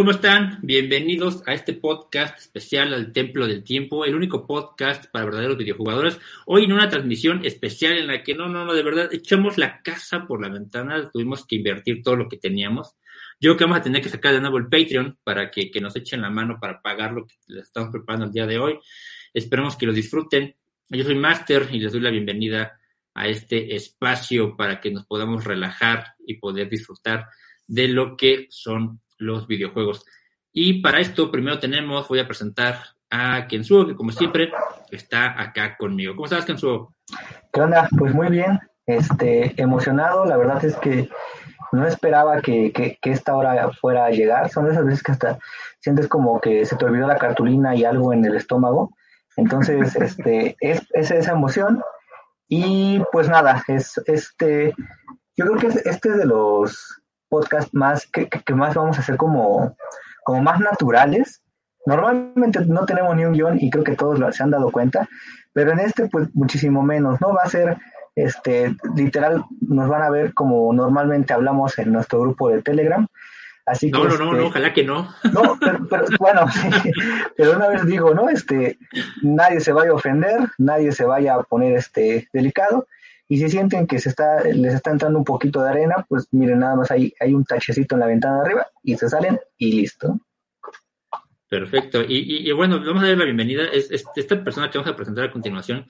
¿cómo están? Bienvenidos a este podcast especial al Templo del Tiempo, el único podcast para verdaderos videojugadores. Hoy en una transmisión especial en la que no, no, no, de verdad, echamos la casa por la ventana, tuvimos que invertir todo lo que teníamos. Yo creo que vamos a tener que sacar de nuevo el Patreon para que, que nos echen la mano para pagar lo que les estamos preparando el día de hoy. Esperemos que lo disfruten. Yo soy Master y les doy la bienvenida a este espacio para que nos podamos relajar y poder disfrutar de lo que son los videojuegos. Y para esto, primero tenemos, voy a presentar a Kensuo, que como siempre está acá conmigo. ¿Cómo estás, Kensuo? ¿Qué onda? Pues muy bien, este, emocionado. La verdad es que no esperaba que, que, esta hora fuera a llegar. Son esas veces que hasta sientes como que se te olvidó la cartulina y algo en el estómago. Entonces, este, es, es esa emoción. Y pues nada, es este, yo creo que este es de los podcast más que, más vamos a hacer como, como más naturales. Normalmente no tenemos ni un guion y creo que todos lo, se han dado cuenta, pero en este pues muchísimo menos, ¿no? Va a ser, este, literal, nos van a ver como normalmente hablamos en nuestro grupo de Telegram. Así no, que, no, no, este, ojalá que no. No, pero, bueno, pero una vez digo, ¿no? Este, nadie se vaya a ofender, nadie se vaya a poner este delicado y si sienten que se está, les está entrando un poquito de arena, pues miren, nada más hay, hay un tachecito en la ventana de arriba y se salen y listo. Perfecto. Y, bueno, vamos a dar la bienvenida. Es, esta persona que vamos a presentar a continuación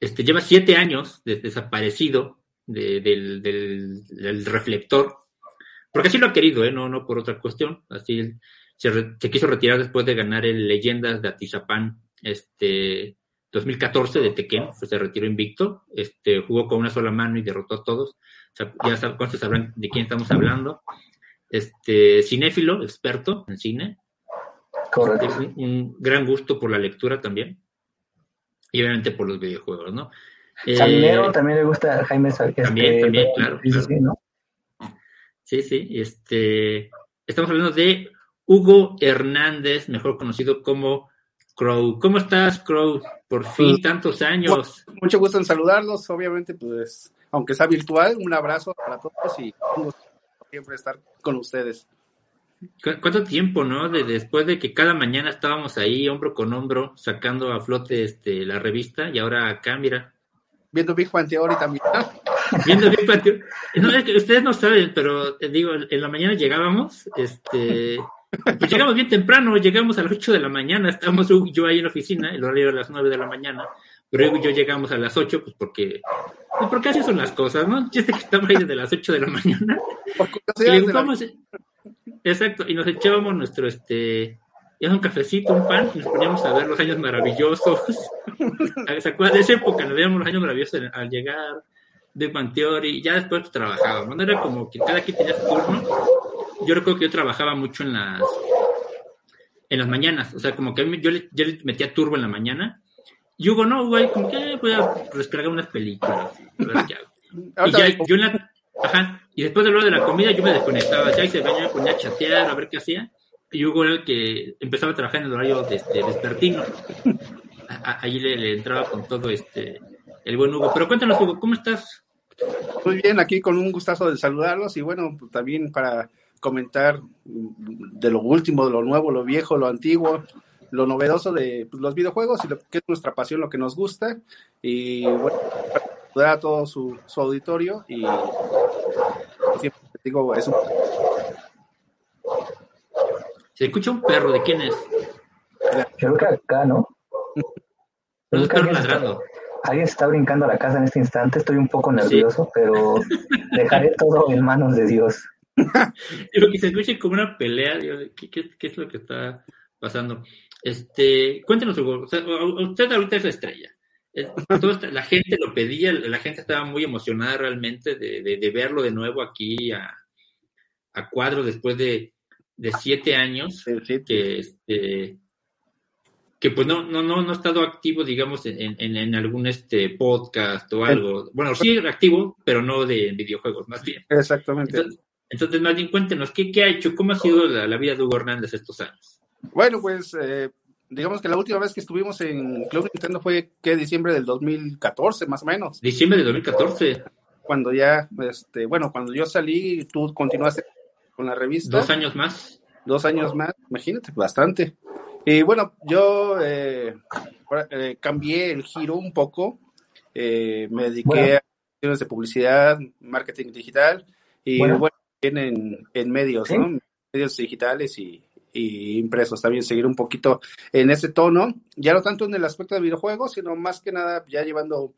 este, lleva siete años desaparecido del, del, reflector, porque así lo ha querido, ¿eh? no, no por otra cuestión. Así se, se quiso retirar después de ganar el Leyendas de Atizapán este, 2014 de Tekken, pues se retiró invicto, este, jugó con una sola mano y derrotó a todos. ya sabrán de quién estamos hablando. Este, cinéfilo, experto en cine. Correcto. Un, gran gusto por la lectura también. Y obviamente por los videojuegos, ¿no? Eh, también le gusta Jaime También, este, también, claro. Sí, sí, Este, estamos hablando de Hugo Hernández, mejor conocido como Crow. ¿Cómo estás, Crow? Por pues, fin, tantos años. Mucho gusto en saludarlos, obviamente, pues, aunque sea virtual, un abrazo para todos y siempre estar con ustedes. ¿Cuánto tiempo, no? De, después de que cada mañana estábamos ahí, hombro con hombro, sacando a flote este, la revista, y ahora acá, mira. Viendo Big Bang Theory también. Viendo Big Theory. No, es que ustedes no saben, pero te digo, en la mañana llegábamos, este, pues llegamos bien temprano, llegamos a las 8 de la mañana, estábamos yo ahí en la oficina, el horario era las 9 de la mañana, pero yo llegamos a las 8, pues porque, pues porque así son las cosas, ¿no? Sé que estaba ahí desde las 8 de la mañana. exacto, y nos echábamos nuestro, este, ya un cafecito, un pan, y nos poníamos a ver los años maravillosos. ¿Se acuerdan de esa época? Nos veíamos los años maravillosos al llegar de Panteori, y ya después trabajábamos, ¿no? Era como que cada quien tenía su turno, yo recuerdo que yo trabajaba mucho en las en las mañanas, o sea, como que yo le, yo le metía turbo en la mañana, y Hugo, no, güey, como que voy a descargar unas películas. y ya, yo en la, ajá, y después de lo de la comida yo me desconectaba, ya y se venía, ponía a chatear, a ver qué hacía, y Hugo era el que empezaba a trabajar en el horario de, este, despertino. Ahí le, le, entraba con todo este, el buen Hugo. Pero cuéntanos, Hugo, ¿cómo estás? Muy bien, aquí con un gustazo de saludarlos y bueno, pues, también para comentar de lo último, de lo nuevo, lo viejo, lo antiguo, lo novedoso de pues, los videojuegos y lo que es nuestra pasión, lo que nos gusta. Y bueno, para a todo su, auditorio y siempre digo, es un... Se escucha un perro, ¿de quién es? Creo que acá, ¿no? No es Creo que perro alguien está- ladrando. Alguien está brincando a la casa en este instante, estoy un poco nervioso, pero dejaré todo en manos de Dios. Lo que se escucha como una pelea, ¿qué, qué, qué es lo que está pasando? Este, cuéntenos, Hugo, o sea, usted ahorita es la estrella. Eh, esta- la gente lo pedía, la gente estaba muy emocionada realmente de, de- de verlo de nuevo aquí a, a cuadro después de, de siete años que este que pues no no no no ha estado activo digamos en, en, en algún este podcast o algo bueno sí activo pero no de videojuegos más bien Exactamente. entonces, entonces más bien cuéntenos qué, qué ha hecho cómo ha sido la, la vida de Hugo Hernández estos años Bueno, pues eh, digamos que la última vez que estuvimos en Club Nintendo fue que diciembre del 2014, más o menos, diciembre de 2014 cuando ya, este, bueno, cuando yo salí, tú continuaste con la revista. dos años más dos años más, imagínate, bastante. Y bueno, yo eh, eh, cambié el giro un poco, eh, me dediqué Bueno. a cuestiones de publicidad, marketing digital y Bueno. bueno, en, en medios, Sí. ¿no? Medios digitales y, y impresos, también seguir un poquito en ese tono, ya no tanto en el aspecto de videojuegos, sino más que nada ya llevando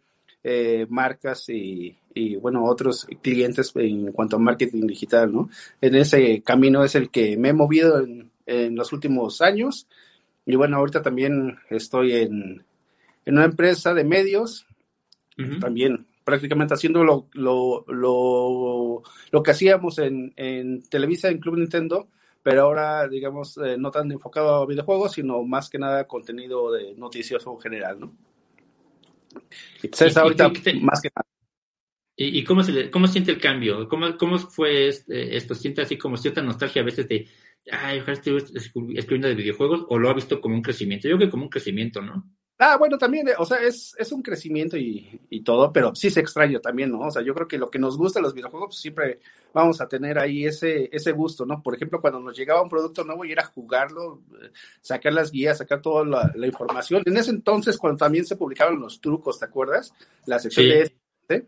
eh, marcas y, y, bueno, otros clientes en cuanto a marketing digital, ¿no? En ese camino es el que me he movido en, en los últimos años. Y bueno, ahorita también estoy en, en una empresa de medios, también prácticamente haciendo lo, lo, lo, lo que hacíamos en, en Televisa, en Club Nintendo, pero ahora, digamos, eh, no tan enfocado a videojuegos, sino más que nada contenido de noticioso en general, ¿no? Y pues Y- es y ahorita más que nada. ¿Y, cómo, se le, cómo siente el cambio? ¿Cómo, cómo fue este, esto? ¿Siente así como cierta nostalgia a veces de, ay, ojalá escri- escribiendo de videojuegos? ¿O lo ha visto como un crecimiento? Yo creo que como un crecimiento, ¿no? Ah, bueno, también, eh, o sea, es, es un crecimiento y, y todo, pero sí se extraña también, ¿no? O sea, yo creo que lo que nos gusta los videojuegos, pues, siempre vamos a tener ahí ese, ese gusto, ¿no? Por ejemplo, cuando nos llegaba un producto nuevo y era jugarlo, eh, sacar las guías, sacar toda la, la información. En ese entonces, cuando también se publicaban los trucos, ¿te acuerdas? La sección Sí. de este,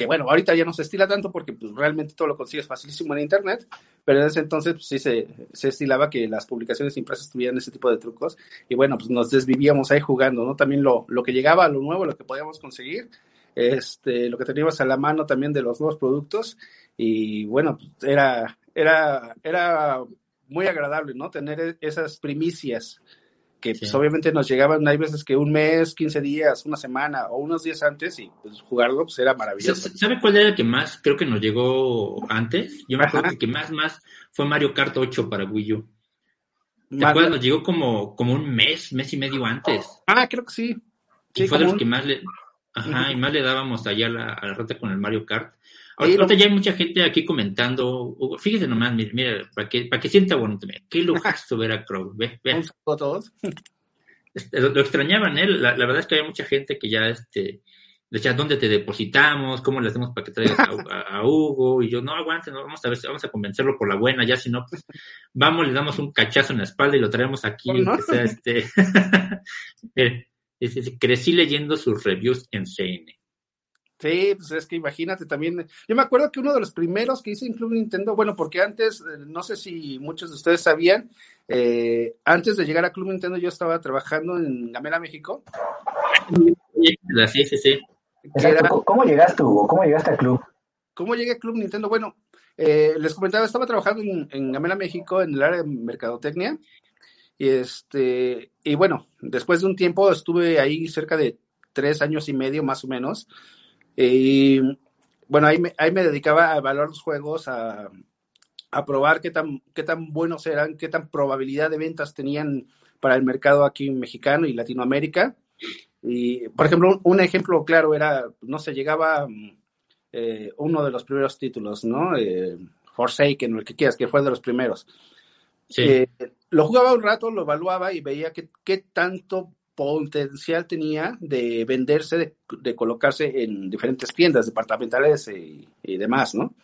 que bueno, ahorita ya no se estila tanto porque pues, realmente todo lo consigues facilísimo en internet, pero en ese entonces pues, sí se, se estilaba que las publicaciones impresas tuvieran ese tipo de trucos y bueno, pues nos desvivíamos ahí jugando, ¿no? También lo, lo que llegaba, lo nuevo, lo que podíamos conseguir, este, lo que teníamos a la mano también de los nuevos productos y bueno, pues, era, era, era muy agradable, ¿no? Tener e- esas primicias que pues obviamente nos llegaban, hay veces que un mes, 15 días, una semana o unos días antes y pues jugarlo pues era maravilloso. ¿Sabe cuál era el que más creo que nos llegó antes? Yo me acuerdo Ajá. que más, más fue Mario Kart 8 para Wii U. ¿Te acuerdas? Nos llegó como, como un mes, mes y medio antes. Ah, creo que sí. Y fue de los un- que más le, ajá, y más le dábamos allá a la, a la rata con el Mario Kart. Ahorita, ya hay mucha gente aquí comentando. Hugo, Fíjese nomás, mira, para que, para que sienta bonito. Mira, qué lujazo ver a Crow. Ve, ve. A todos. Este, Lo, lo extrañaban, ¿eh? La, la verdad es que había mucha gente que ya, este, decía, ¿dónde te depositamos? ¿Cómo le hacemos para que traigas a, a- a Hugo? Y yo, no, aguante, no, vamos a ver, si- vamos a convencerlo por la buena, ya si no, pues, vamos, le damos un cachazo en la espalda y lo traemos aquí, ¿Cómo no? aunque sea, este, crecí leyendo sus reviews en CN. Sí, pues es que imagínate también. Yo me acuerdo que uno de los primeros que hice en Club Nintendo, bueno, porque antes, eh, no sé si muchos de ustedes sabían, eh, antes de llegar a Club Nintendo yo estaba trabajando en Gamera, México. Sí, sí, sí. era- ¿Cómo- ¿Cómo llegaste, Hugo? ¿Cómo llegaste al club? ¿Cómo llegué a Club Nintendo? Bueno, eh, les comentaba, estaba trabajando en, en Gamera, México, en el área de mercadotecnia. Y este, y bueno, después de un tiempo estuve ahí cerca de tres años y medio, más o menos. Y bueno, ahí me, ahí me dedicaba a evaluar los juegos, a, a probar qué tan, qué tan buenos eran, qué tan probabilidad de ventas tenían para el mercado aquí mexicano y Latinoamérica. Y, por ejemplo, un, un ejemplo claro era, no sé, llegaba eh, uno de los primeros títulos, ¿no? Eh, Forsaken, o el que quieras, que fue de los primeros. Sí. Eh, lo jugaba un rato, lo evaluaba y veía qué tanto potencial tenía de venderse, de, colocarse en diferentes tiendas departamentales y, y demás, ¿no?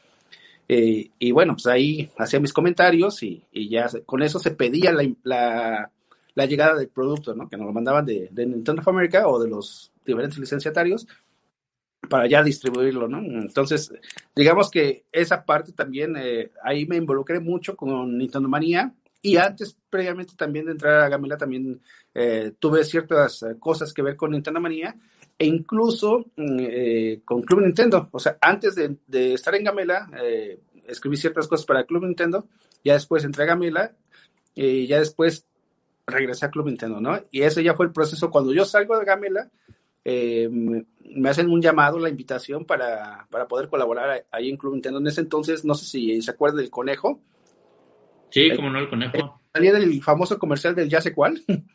Eh, y bueno, pues ahí hacía mis comentarios y, y ya con eso se pedía la, la- llegada del producto, ¿no? Que nos lo mandaban de, de Nintendo of America o de los diferentes licenciatarios. para ya distribuirlo, ¿no? Entonces, digamos que esa parte también, eh, ahí me involucré mucho con Nintendo Manía y antes, previamente también de entrar a Gamela, también eh, tuve ciertas eh, cosas que ver con Nintendo Manía e incluso mm, con Club Nintendo. O sea, antes de, de estar en Gamela, escribí ciertas cosas para Club Nintendo, ya después entré a Gamela y ya después regresé a Club Nintendo, ¿no? Y ese ya fue el proceso. Cuando yo salgo de Gamela, eh, me hacen un llamado, la invitación para, para, poder colaborar ahí en Club Nintendo. En ese entonces, no sé si se acuerda del conejo. Sí, como no, el conejo. Salía del famoso comercial del ya sé cuál.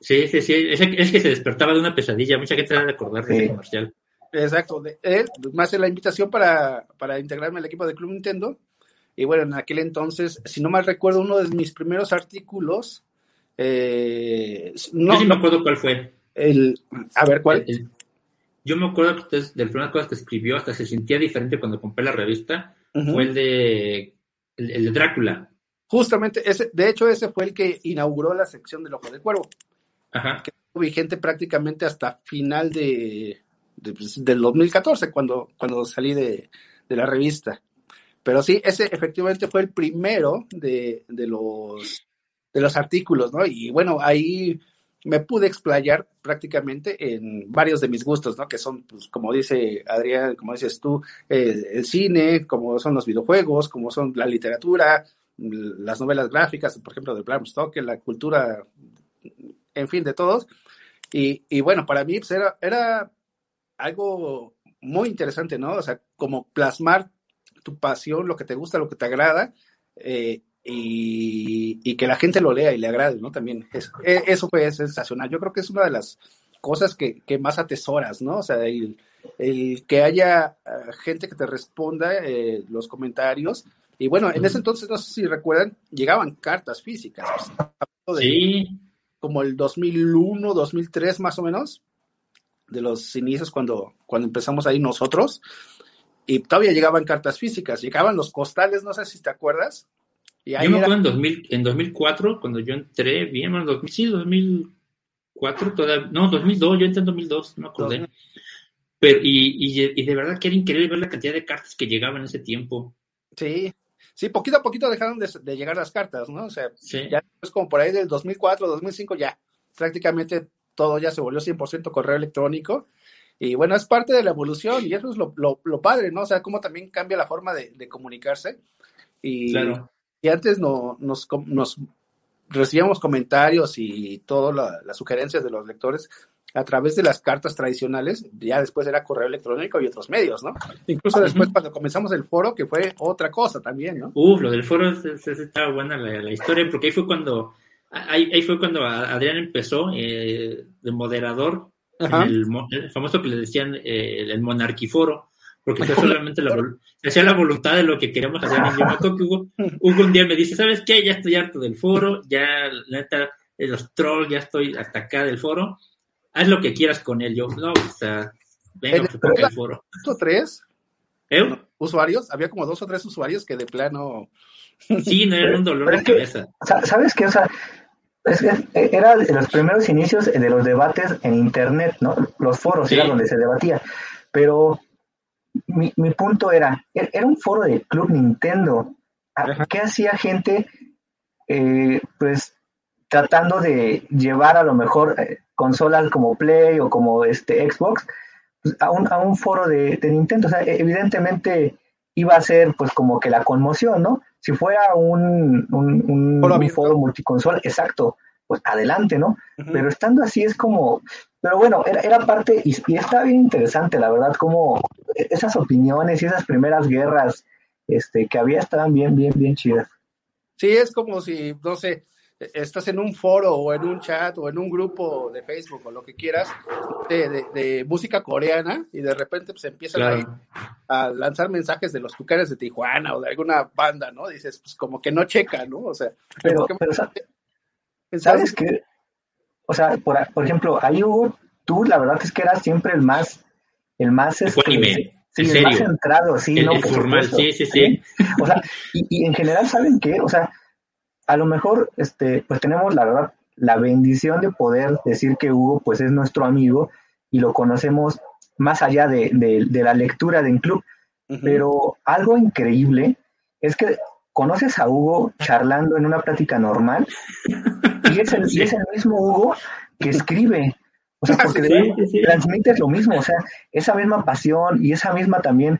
Sí, sí, sí. Es, que se despertaba de una pesadilla. Mucha gente debe recordar de ese comercial. Exacto. él me hace la invitación para, para integrarme al equipo de Club Nintendo. Y bueno, en aquel entonces, si no mal recuerdo, uno de mis primeros artículos. Eh, no, Yo sí me acuerdo cuál fue el, a ver, ¿cuál? yo me acuerdo que usted, de primeras cosas que escribió, hasta se sentía diferente cuando compré la revista, fue el de, el, de Drácula. Justamente, ese, de hecho, ese fue el que inauguró la sección del Ojo del Cuervo. Ajá. Que estuvo vigente prácticamente hasta final de, pues, del 2014, cuando, cuando salí de, de, la revista. Pero sí, ese efectivamente fue el primero de, de, los, de los artículos, ¿no? Y bueno, ahí me pude explayar prácticamente en varios de mis gustos, ¿no? Que son, pues, como dice Adrián, como dices tú, el cine, como son los videojuegos, como son la literatura, las novelas gráficas, por ejemplo, de Bram Stoker, la cultura, en fin, de todos. Y, bueno, para mí pues, era, era algo muy interesante, ¿no? O sea, como plasmar tu pasión, lo que te gusta, lo que te agrada, eh, y, que la gente lo lea y le agrade, ¿no? También e, eso fue sensacional. Yo creo que es una de las cosas que, más atesoras, ¿no? O sea, el, que haya eh, gente que te responda eh, los comentarios. Y bueno, en ese entonces, no sé si recuerdan, llegaban cartas físicas. sí. Como el 2001, 2003 más o menos, de los inicios cuando, cuando empezamos ahí nosotros. Y todavía llegaban cartas físicas, llegaban los costales, no sé si te acuerdas, yo me acuerdo en, 2000, en 2004, cuando yo entré, bien, bueno, 2000, sí, 2004, todavía, no, 2002, yo entré en 2002, no me acordé. Pero, y, y, de verdad que era increíble ver la cantidad de cartas que llegaban en ese tiempo. Sí, sí, poquito a poquito dejaron de, llegar las cartas, ¿no? O sea, ya es como por ahí del 2004, 2005, ya prácticamente todo ya se volvió 100% correo electrónico. Y bueno, es parte de la evolución y eso es lo, lo, padre, ¿no? O sea, cómo también cambia la forma de, de comunicarse. Y, claro y antes no, nos, nos recibíamos comentarios y todas las sugerencias de los lectores a través de las cartas tradicionales, ya después era correo electrónico y otros medios, ¿no? Incluso después cuando comenzamos el foro, que fue otra cosa también, ¿no? Uf, lo del foro estaba buena la, historia, porque ahí fue cuando, ahí, fue cuando Adrián empezó eh, de moderador, el, famoso que le decían eh, el monarquiforo, porque fue solamente la, hacía la voluntad de lo que queríamos hacer. Y yo me acuerdo que Hugo, un día me dice, ¿sabes qué? Ya estoy harto del foro, ya, neta, los trolls, ya estoy hasta acá del foro, haz lo que quieras con él. Yo, no, o sea, venga, que el foro. ¿Dos o tres? ¿Eh? ¿Usuarios? Había como dos o tres usuarios que de plano... Sí, no era un dolor de cabeza. ¿Sabes qué? O sea, era de los primeros inicios de los debates en Internet, ¿no? Los foros era donde se debatía. Pero mi, mi punto era, er, era un foro de Club Nintendo. Ah, ¿Qué hacía gente, eh, pues, tratando de llevar a lo mejor eh, consolas como Play o como este Xbox pues, a, un, a un foro de, Nintendo? O sea, e, evidentemente iba a ser, pues, como que la conmoción, ¿no? Si fuera un, un, un foro multiconsola, exacto, pues adelante, ¿no? Pero estando así es como, pero bueno, era, era parte, y, y, está bien interesante, la verdad, como esas opiniones y esas primeras guerras este, que había estaban bien, bien, bien chidas. Sí, es como si, no sé, estás en un foro o en un chat o en un grupo de Facebook o lo que quieras de, música coreana y de repente pues empiezan a, lanzar mensajes de los tucanes de Tijuana o de alguna banda, ¿no? Dices, pues como que no checa, ¿no? O sea, pero, pero ¿Sabes qué? O sea, por, por ejemplo, ahí hubo, tú la verdad es que eras siempre el más, el más, este, sí, el más centrado, sí, no, formal, sí, sí, sí. O sea, y, y, en general, ¿saben qué? O sea, a lo mejor, este, pues tenemos la verdad, la bendición de poder decir que Hugo, pues es nuestro amigo y lo conocemos más allá de, de, la lectura de un club. Pero algo increíble es que conoces a Hugo charlando en una plática normal y es el, es el mismo Hugo que escribe. O sea, porque transmites lo mismo, o sea, esa misma pasión y esa misma también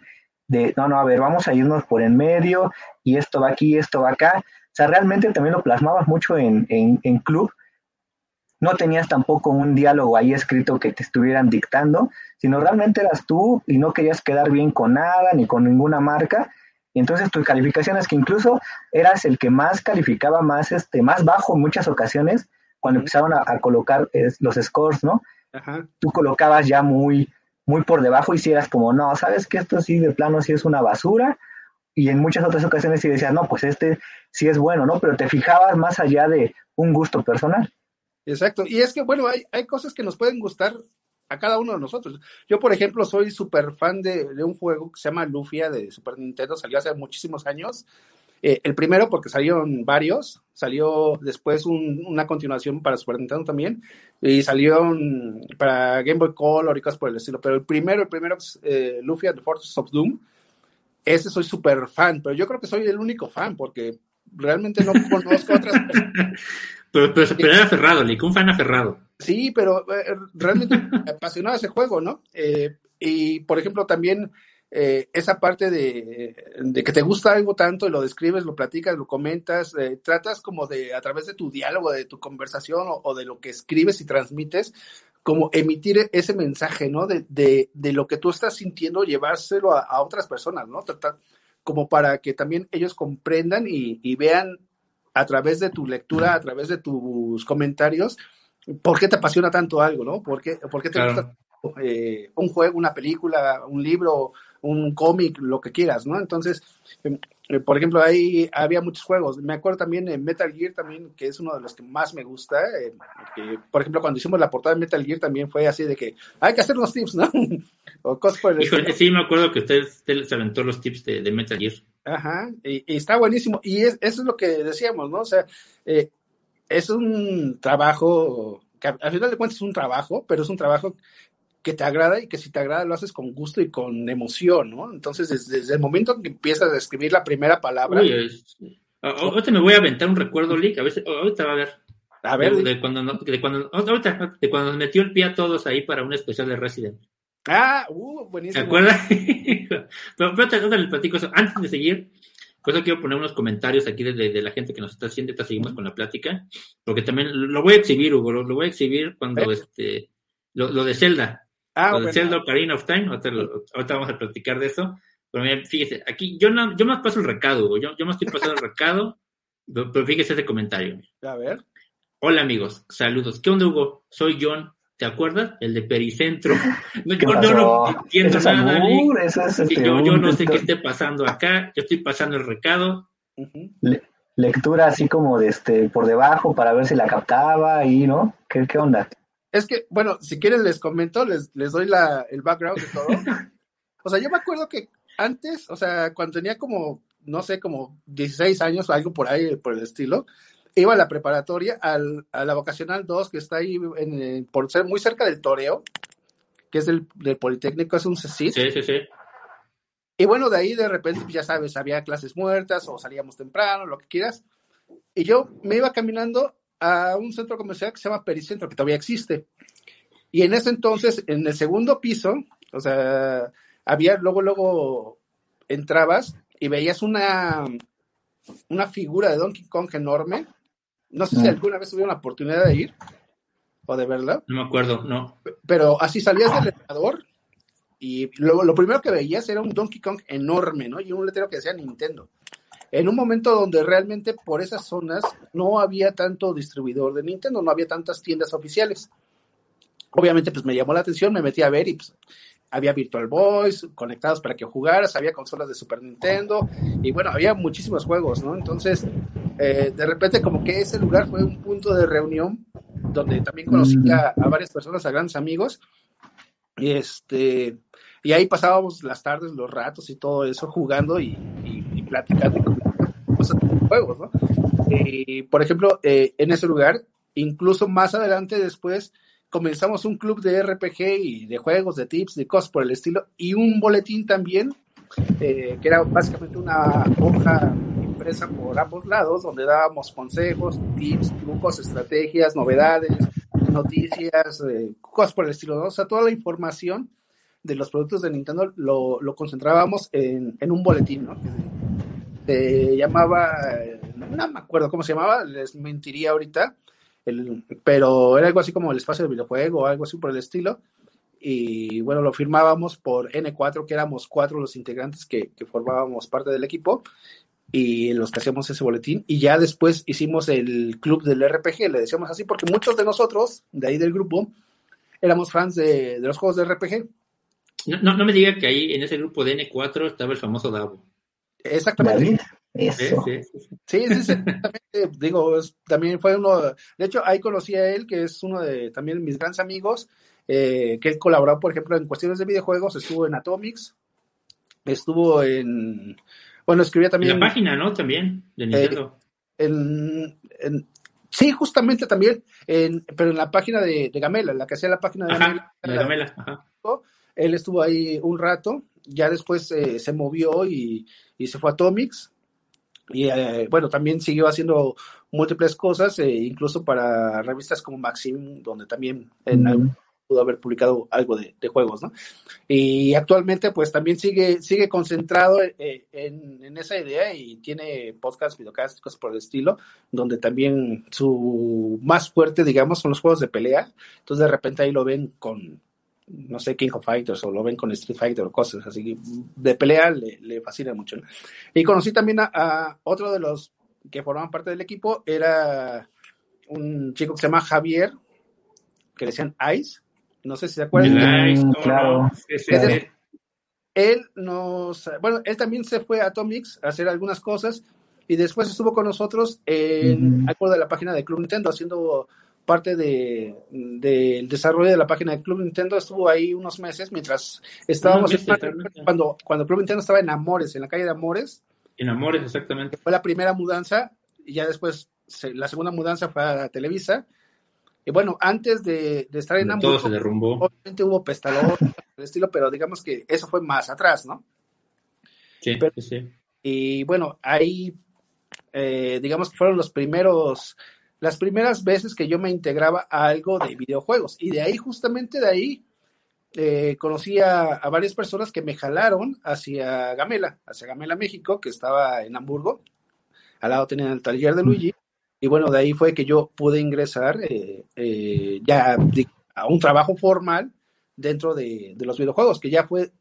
de, no, no, a ver, vamos a irnos por en medio y esto va aquí, esto va acá. O sea, realmente también lo plasmabas mucho en, en, en club no tenías tampoco un diálogo ahí escrito que te estuvieran dictando, sino realmente eras tú y no querías quedar bien con nada ni con ninguna marca. Y entonces tu calificación es que incluso eras el que más calificaba más, este, más bajo en muchas ocasiones cuando empezaron a, colocar los scores, ¿no? Tú colocabas ya muy, muy por debajo y si eras como, no, sabes que esto sí de plano sí es una basura. Y en muchas otras ocasiones sí decías, no, pues este sí es bueno, ¿no? Pero te fijabas más allá de un gusto personal. Exacto. Y es que, bueno, hay, hay cosas que nos pueden gustar a cada uno de nosotros. Yo, por ejemplo, soy súper fan de, un juego que se llama Lufia de Super Nintendo, salió hace muchísimos años. Eh, el primero porque salieron varios, salió después una continuación para Super Nintendo también, y salió para Game Boy Color y cosas por el estilo, pero el primero, el primero es eh, Lufia, The Forces of Doom, ese soy súper fan, pero yo creo que soy el único fan porque realmente no conozco otras Pero, pero, era aferrado, Lick, un fan aferrado. Sí, pero eh, realmente apasionaba ese juego, ¿no? Eh, y, por ejemplo, también eh, esa parte de, que te gusta algo tanto y lo describes, lo platicas, lo comentas, tratas como de, a través de tu diálogo, de tu conversación o, de lo que escribes y transmites, como emitir ese mensaje, ¿no? De, de, de lo que tú estás sintiendo, llevárselo a, otras personas, ¿no? Tratar, como para que también ellos comprendan y, y vean a través de tu lectura, a través de tus comentarios, por qué te apasiona tanto algo, ¿no? ¿Por qué, por qué te gusta eh, un juego, una película, un libro, un cómic, lo que quieras, ¿no? Entonces, em, eh, por ejemplo, ahí había muchos juegos. Me acuerdo también en Metal Gear también, que es uno de los que más me gusta. Eh, por ejemplo, cuando hicimos la portada de Metal Gear también fue así de que hay que hacer los tips, ¿no? o cosas por el sí, me acuerdo que usted, se aventó los tips de, Metal Gear. Ajá, y, está buenísimo. Y eso es lo que decíamos, ¿no? O sea, eh, es un trabajo, que al final de cuentas es un trabajo, pero es un trabajo que te agrada y que si te agrada lo haces con gusto y con emoción, ¿no? Entonces, desde, el momento en que empiezas a escribir la primera palabra... ahorita me voy a aventar un recuerdo, Lick, a ver, ahorita va a ver. A ver. De, cuando, de cuando, ahorita, de cuando nos metió el pie a todos ahí para un especial de Resident. Ah, uh, buenísimo. ¿Te acuerdas? pero, pero te, te, platico eso. Antes de seguir, por eso quiero poner unos comentarios aquí de, de, la gente que nos está haciendo, te seguimos con la plática, porque también lo voy a exhibir, Hugo, lo, voy a exhibir cuando, este, lo, lo de Zelda. Ah, de Zelda Ocarina of Time, ahorita, vamos a platicar de eso. Pero mira, fíjese, aquí yo no, yo más paso el recado, Hugo, yo, yo me estoy pasando el recado, pero, fíjese ese comentario. A ver. Hola amigos, saludos. ¿Qué onda, Hugo? Soy John ¿Te acuerdas? El de Pericentro. No, yo, no entiendo nada. Este, yo, yo, no sé qué esté pasando acá. Yo estoy pasando el recado. lectura así como de este por debajo para ver si la captaba y no. ¿Qué, qué onda? Es que, bueno, si quieren les comento, les, les doy la, el background de todo. o sea, yo me acuerdo que antes, o sea, cuando tenía como, no sé, como 16 años o algo por ahí, por el estilo, iba a la preparatoria, al, a la vocacional 2, que está ahí en, por ser muy cerca del Toreo, que es del, Politécnico, es un CECIT. Sí, sí, sí. Y bueno, de ahí de repente, pues, ya sabes, había clases muertas o salíamos temprano, lo que quieras. Y yo me iba caminando a un centro comercial que se llama Pericentro, que todavía existe. Y en ese entonces, en el segundo piso, o sea, había, luego, luego entrabas y veías una, una figura de Donkey Kong enorme no sé si mm. alguna vez tuvieron la oportunidad de ir o de verla. No me acuerdo, no. Pero así salías del elevador y luego lo primero que veías era un Donkey Kong enorme, ¿no? Y un letrero que decía Nintendo. En un momento donde realmente por esas zonas no había tanto distribuidor de Nintendo, no había tantas tiendas oficiales. Obviamente, pues me llamó la atención, me metí a ver y pues había Virtual Boys conectados para que jugaras, había consolas de Super Nintendo y bueno, había muchísimos juegos, ¿no? Entonces, eh, de repente como que ese lugar fue un punto de reunión donde también conocí mm. a, varias personas, a grandes amigos y este y ahí pasábamos las tardes, los ratos y todo eso jugando y, platicando cosas de juegos, ¿no? Y, por ejemplo, eh, en ese lugar, incluso más adelante después comenzamos un club de RPG y de juegos, de tips, de cosas por el estilo, y un boletín también, eh, que era básicamente una hoja impresa por ambos lados, donde dábamos consejos, tips, trucos, estrategias, novedades, noticias, eh, cosas por el estilo, ¿no? O sea, toda la información de los productos de Nintendo lo, lo concentrábamos en, en, un boletín, ¿no? Se llamaba, no me acuerdo cómo se llamaba, les mentiría ahorita, pero era algo así como el espacio de videojuego algo así por el estilo. Y bueno, lo firmábamos por N4, que éramos cuatro los integrantes que, que formábamos parte del equipo y los que hacíamos ese boletín. Y ya después hicimos el club del RPG, le decíamos así, porque muchos de nosotros, de ahí del grupo, éramos fans de, de los juegos de RPG. No, no, no, me diga que ahí en ese grupo de N4 estaba el famoso Davo. Exactamente. Eso. Sí, sí, sí. Digo, es- también fue uno, de hecho, ahí conocí a él, que es uno de también mis grandes amigos, eh, que él colaboró, por ejemplo, en cuestiones de videojuegos, estuvo en Atomics, estuvo en, bueno, escribía En también la página, ¿no? También, de Nintendo. en, en- sí, justamente también, en, pero en la página de, de Gamela, la que hacía la página de Gamela, Ajá, en la Gamela, ajá. él estuvo ahí un rato, ya después eh, se movió y, y se fue a Atomics. Y eh, bueno, también siguió haciendo múltiples cosas, eh, incluso para revistas como Maxim, donde también en algún- pudo haber publicado algo de, de juegos, ¿no? Y actualmente, pues también sigue, sigue concentrado eh, en, en esa idea y tiene podcasts, videocasts, cosas por el estilo, donde también su más fuerte, digamos, son los juegos de pelea. Entonces, de repente ahí lo ven con, no sé, King of Fighters o lo ven con Street Fighter o cosas así. que De pelea le, le fascina mucho. ¿no? Y conocí también a, a otro de los que formaban parte del equipo, era un chico que se llama Javier, que le decían Ice. No sé si se acuerdan. El Ice, Mm, ¿cómo claro. Sí, sí, sí. Él nos, bueno, él también se fue a Atomics a hacer algunas cosas y después estuvo con nosotros en Ujú. algo de la página de Club Nintendo haciendo parte de- del desarrollo de la página de Club Nintendo. Estuvo ahí unos meses mientras estábamos meses, realmente. cuando, cuando Club Nintendo estaba en Amores, en la calle de Amores, En Amores, exactamente. fue la primera mudanza y ya después se- la segunda mudanza fue a Televisa. Y bueno, antes de, de estar en Todo Hamburgo, se derrumbó. obviamente hubo pestalón, del estilo, pero digamos que eso fue más atrás, ¿no? Sí, pero- sí, sí. Y bueno, ahí, eh, digamos que fueron los primeros, las primeras veces que yo me integraba a algo de videojuegos. Y de ahí, justamente de ahí, eh, conocí a, varias personas que me jalaron hacia Gamela, hacia Gamela, México, que estaba en Hamburgo. Al lado tenían el taller de Luigi. Y bueno, de ahí fue que yo pude ingresar eh, eh, ya a un trabajo formal dentro de, de los videojuegos, que ya fue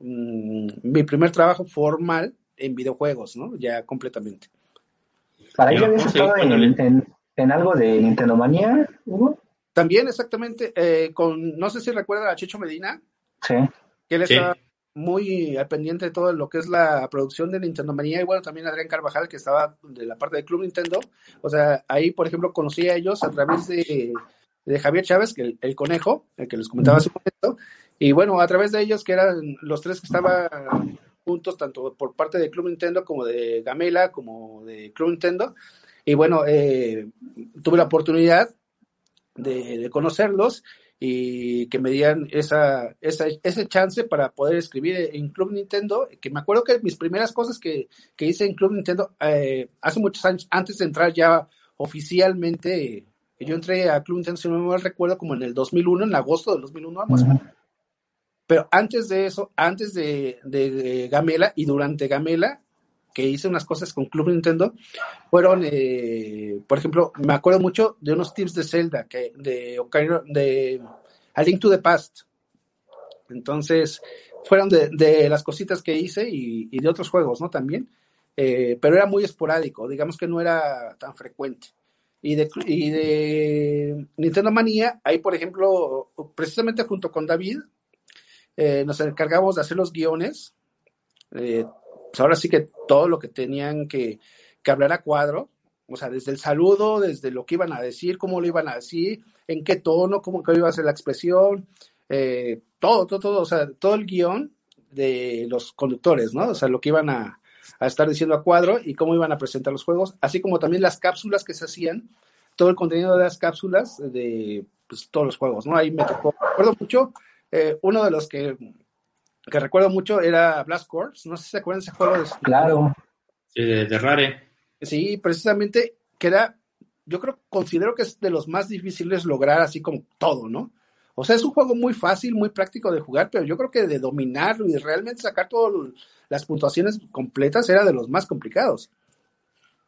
mm, mi primer trabajo formal en videojuegos, ¿no? Ya completamente. Para Ya, habías ¿cómo se estado en, llama? en, en algo de Nintendo Manía, Hugo. También exactamente eh, con, no sé si recuerda a Checho Medina, Sí. que él Sí. estaba muy al pendiente de todo lo que es la producción de Nintendo Manía y bueno, también Adrián Carvajal, que estaba de la parte del Club Nintendo. O sea, ahí, por ejemplo, conocí a ellos a través de, de Javier Chávez, que el, el conejo, el que les comentaba hace un momento. Y bueno, a través de ellos, que eran los tres que estaban juntos, tanto por parte del Club Nintendo como de Gamela, como de Club Nintendo. Y bueno, eh, tuve la oportunidad de, de conocerlos y que me dieran esa, esa, ese chance para poder escribir en Club Nintendo, que me acuerdo que mis primeras cosas que, que hice en Club Nintendo, eh, hace muchos años, antes de entrar ya oficialmente, yo entré a Club Nintendo, si no me mal recuerdo, como en el 2001, en agosto del 2001, más o menos. Pero antes de eso, antes de, de Gamela y durante Gamela, que hice unas cosas con Club Nintendo, fueron, eh, por ejemplo, me acuerdo mucho de unos tips de Zelda, que, de, Ocarina- de A Link to the Past. Entonces, fueron de, de las cositas que hice y, y de otros juegos, ¿no? También. Eh, pero era muy esporádico, digamos que no era tan frecuente. Y de, y de Nintendo Manía, ahí, por ejemplo, precisamente junto con David, eh, nos encargamos de hacer los guiones. Eh, pues ahora sí que todo lo que tenían que, que hablar a cuadro, o sea, desde el saludo, desde lo que iban a decir, cómo lo iban a decir, en qué tono, cómo que iba a ser la expresión, eh, todo, todo, todo, o sea, todo el guion de los conductores, ¿no? O sea, lo que iban a, a estar diciendo a cuadro y cómo iban a presentar los juegos, así como también las cápsulas que se hacían, todo el contenido de las cápsulas de pues, todos los juegos, ¿no? Ahí me tocó, recuerdo mucho, eh, uno de los que, que recuerdo mucho era Blast Corps, no sé si se acuerdan ese juego. De... Claro. Sí, de, Rare. Sí, precisamente, que era, yo creo, considero que es de los más difíciles lograr así como todo, ¿no? O sea, es un juego muy fácil, muy práctico de jugar, pero yo creo que de dominarlo y realmente sacar todas las puntuaciones completas era de los más complicados.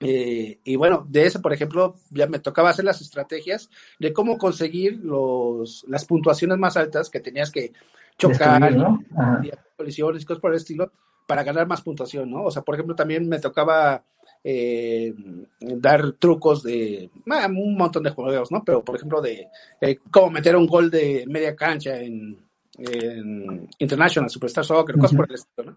Eh, y bueno, de eso, por ejemplo, ya me tocaba hacer las estrategias de cómo conseguir los, las puntuaciones más altas que tenías que chocar, ¿no? colisiones, cosas por el estilo, para ganar más puntuación, ¿no? O sea, por ejemplo, también me tocaba eh, dar trucos de un montón de juegos, ¿no? Pero, por ejemplo, de eh, cómo meter un gol de media cancha en, International Superstar Soccer, cosas por el estilo, ¿no?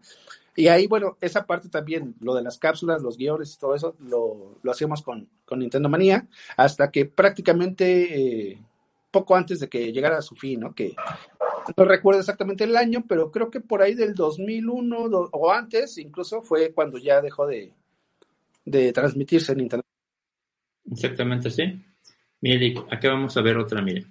Y ahí, bueno, esa parte también, lo de las cápsulas, los guiones y todo eso, lo, lo hacíamos con, con, Nintendo Manía, hasta que prácticamente eh, poco antes de que llegara a su fin, ¿no? Que no recuerdo exactamente el año, pero creo que por ahí del 2001 o antes, incluso fue cuando ya dejó de, de transmitirse en Internet. Exactamente, sí. Mire, aquí vamos a ver otra, mire.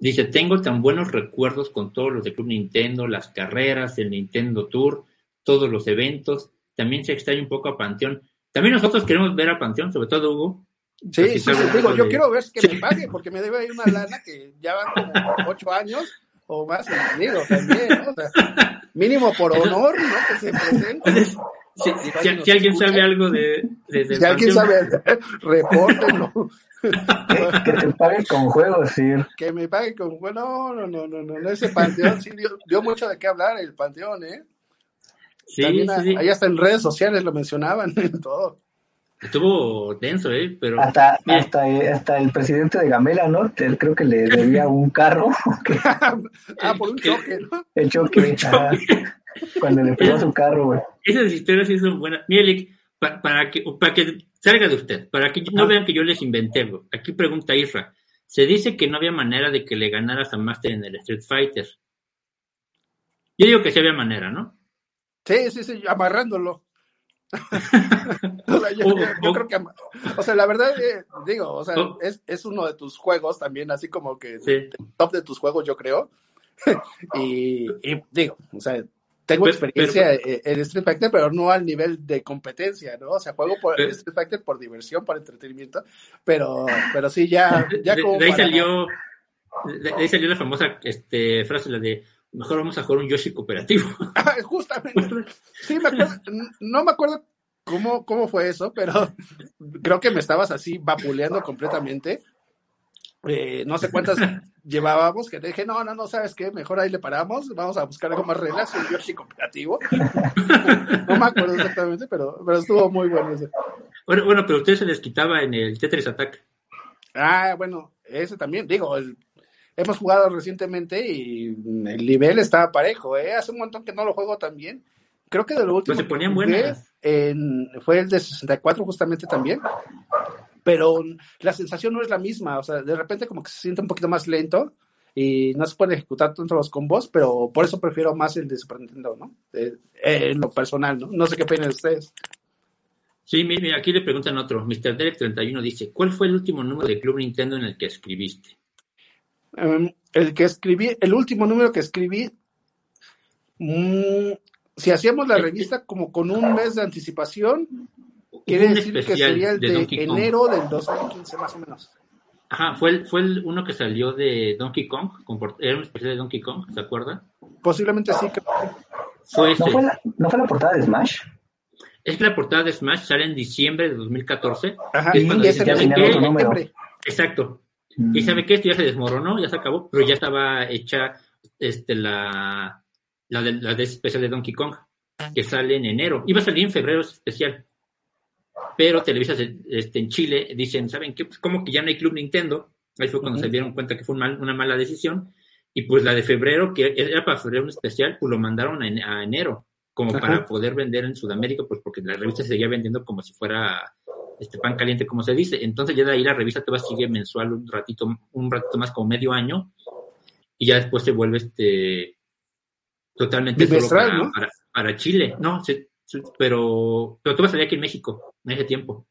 Dice, tengo tan buenos recuerdos con todos los de Club Nintendo, las carreras, el Nintendo Tour, todos los eventos. También se extraña un poco a Panteón. También nosotros queremos ver a Panteón, sobre todo Hugo. Sí, sí, digo, yo quiero ver que me pague, porque me debe ahí una lana que ya van como ocho años o más, digo, también, ¿no? O sea, mínimo por honor, ¿no? Que se presente. Si, alguien sabe algo de, de, Si alguien sabe, repórtenlo. Que te paguen con juegos, sí. Que me paguen con juegos. No, no, no, no, no, ese panteón sí dio, mucho de qué hablar el panteón, ¿eh? Sí, sí, Ahí hasta en redes sociales lo mencionaban en todo. Estuvo denso, ¿eh? Pero, hasta, hasta, hasta, el presidente de Gamela, ¿no? Creo que le debía un carro. ah, por un choque, ¿no? El choque. cuando le pegó su carro, güey. Esas historias sí son buenas. Mielik, para, que, para que salga de usted, para que no vean que yo les inventé, Aquí pregunta Isra. Se dice que no había manera de que le ganaras a Master en el Street Fighter. Yo digo que sí había manera, ¿no? Sí, sí, sí, amarrándolo. o sea, yo, creo que, o sea, la verdad, eh, digo, o sea, es, es, uno de tus juegos también, así como que top de tus juegos, yo creo. y, digo, o sea, tengo experiencia en Street Fighter, pero no al nivel de competencia, ¿no? O sea, juego por Street Fighter por diversión, por entretenimiento, pero, pero sí, ya, ya como. De ahí salió, de ahí salió la famosa este, frase, la de mejor vamos a jugar un Yoshi cooperativo. Ah, justamente. Sí, me acuerdo, no me acuerdo cómo, cómo fue eso, pero creo que me estabas así vapuleando completamente. Eh, no sé cuántas llevábamos, que dije, no, no, no, ¿sabes qué? Mejor ahí le paramos, vamos a buscar algo más relax, un Yoshi cooperativo. no me acuerdo exactamente, pero, pero estuvo muy bueno ese. Bueno, bueno, pero usted se les quitaba en el Tetris Attack. Ah, bueno, ese también, digo, el hemos jugado recientemente y el nivel estaba parejo, ¿eh? Hace un montón que no lo juego también. Creo que de lo último pues se ponían buenas. fue el de 64 justamente también. Pero la sensación no es la misma, o sea, de repente como que se siente un poquito más lento y no se puede ejecutar tanto los combos, pero por eso prefiero más el de Super Nintendo, ¿no? Eh, en lo personal, ¿no? No sé qué opinan ustedes. Sí, mira, aquí le preguntan otro. Mr. Derek 31 dice, ¿cuál fue el último número de Club Nintendo en el que escribiste? Em, el que escribí, el último número que escribí, mm, si hacíamos la revista como con un mes de anticipación, quiere decir que sería el de, enero del 2015 más o menos. Ajá, fue el, fue el uno que salió de Donkey Kong, era un especial de Donkey Kong, ¿se acuerda? Posiblemente sí. Fue ¿No, fue la, ¿No fue la portada de Smash? Es que la portada de Smash sale en diciembre de 2014. Ajá, y, ese Exacto. Y sabe que esto ya se desmoronó, ya se acabó, pero ya estaba hecha este, la, la, de, la de especial de Donkey Kong, que sale en enero. Iba a salir en febrero especial. Pero Televisa este, en Chile dicen, ¿saben qué? Pues como que ya no hay Club Nintendo. Ahí fue cuando se dieron cuenta que fue una mala decisión. Y pues la de febrero, que era para febrero un especial, pues lo mandaron a, enero, como para poder vender en Sudamérica, pues porque la revista se seguía vendiendo como si fuera este pan caliente, como se dice. Entonces ya de ahí la revista te va a seguir mensual un ratito, un ratito más como medio año, y ya después se vuelve este totalmente solo para, Chile. No, pero, pero tú vas a salir aquí en México en ese tiempo.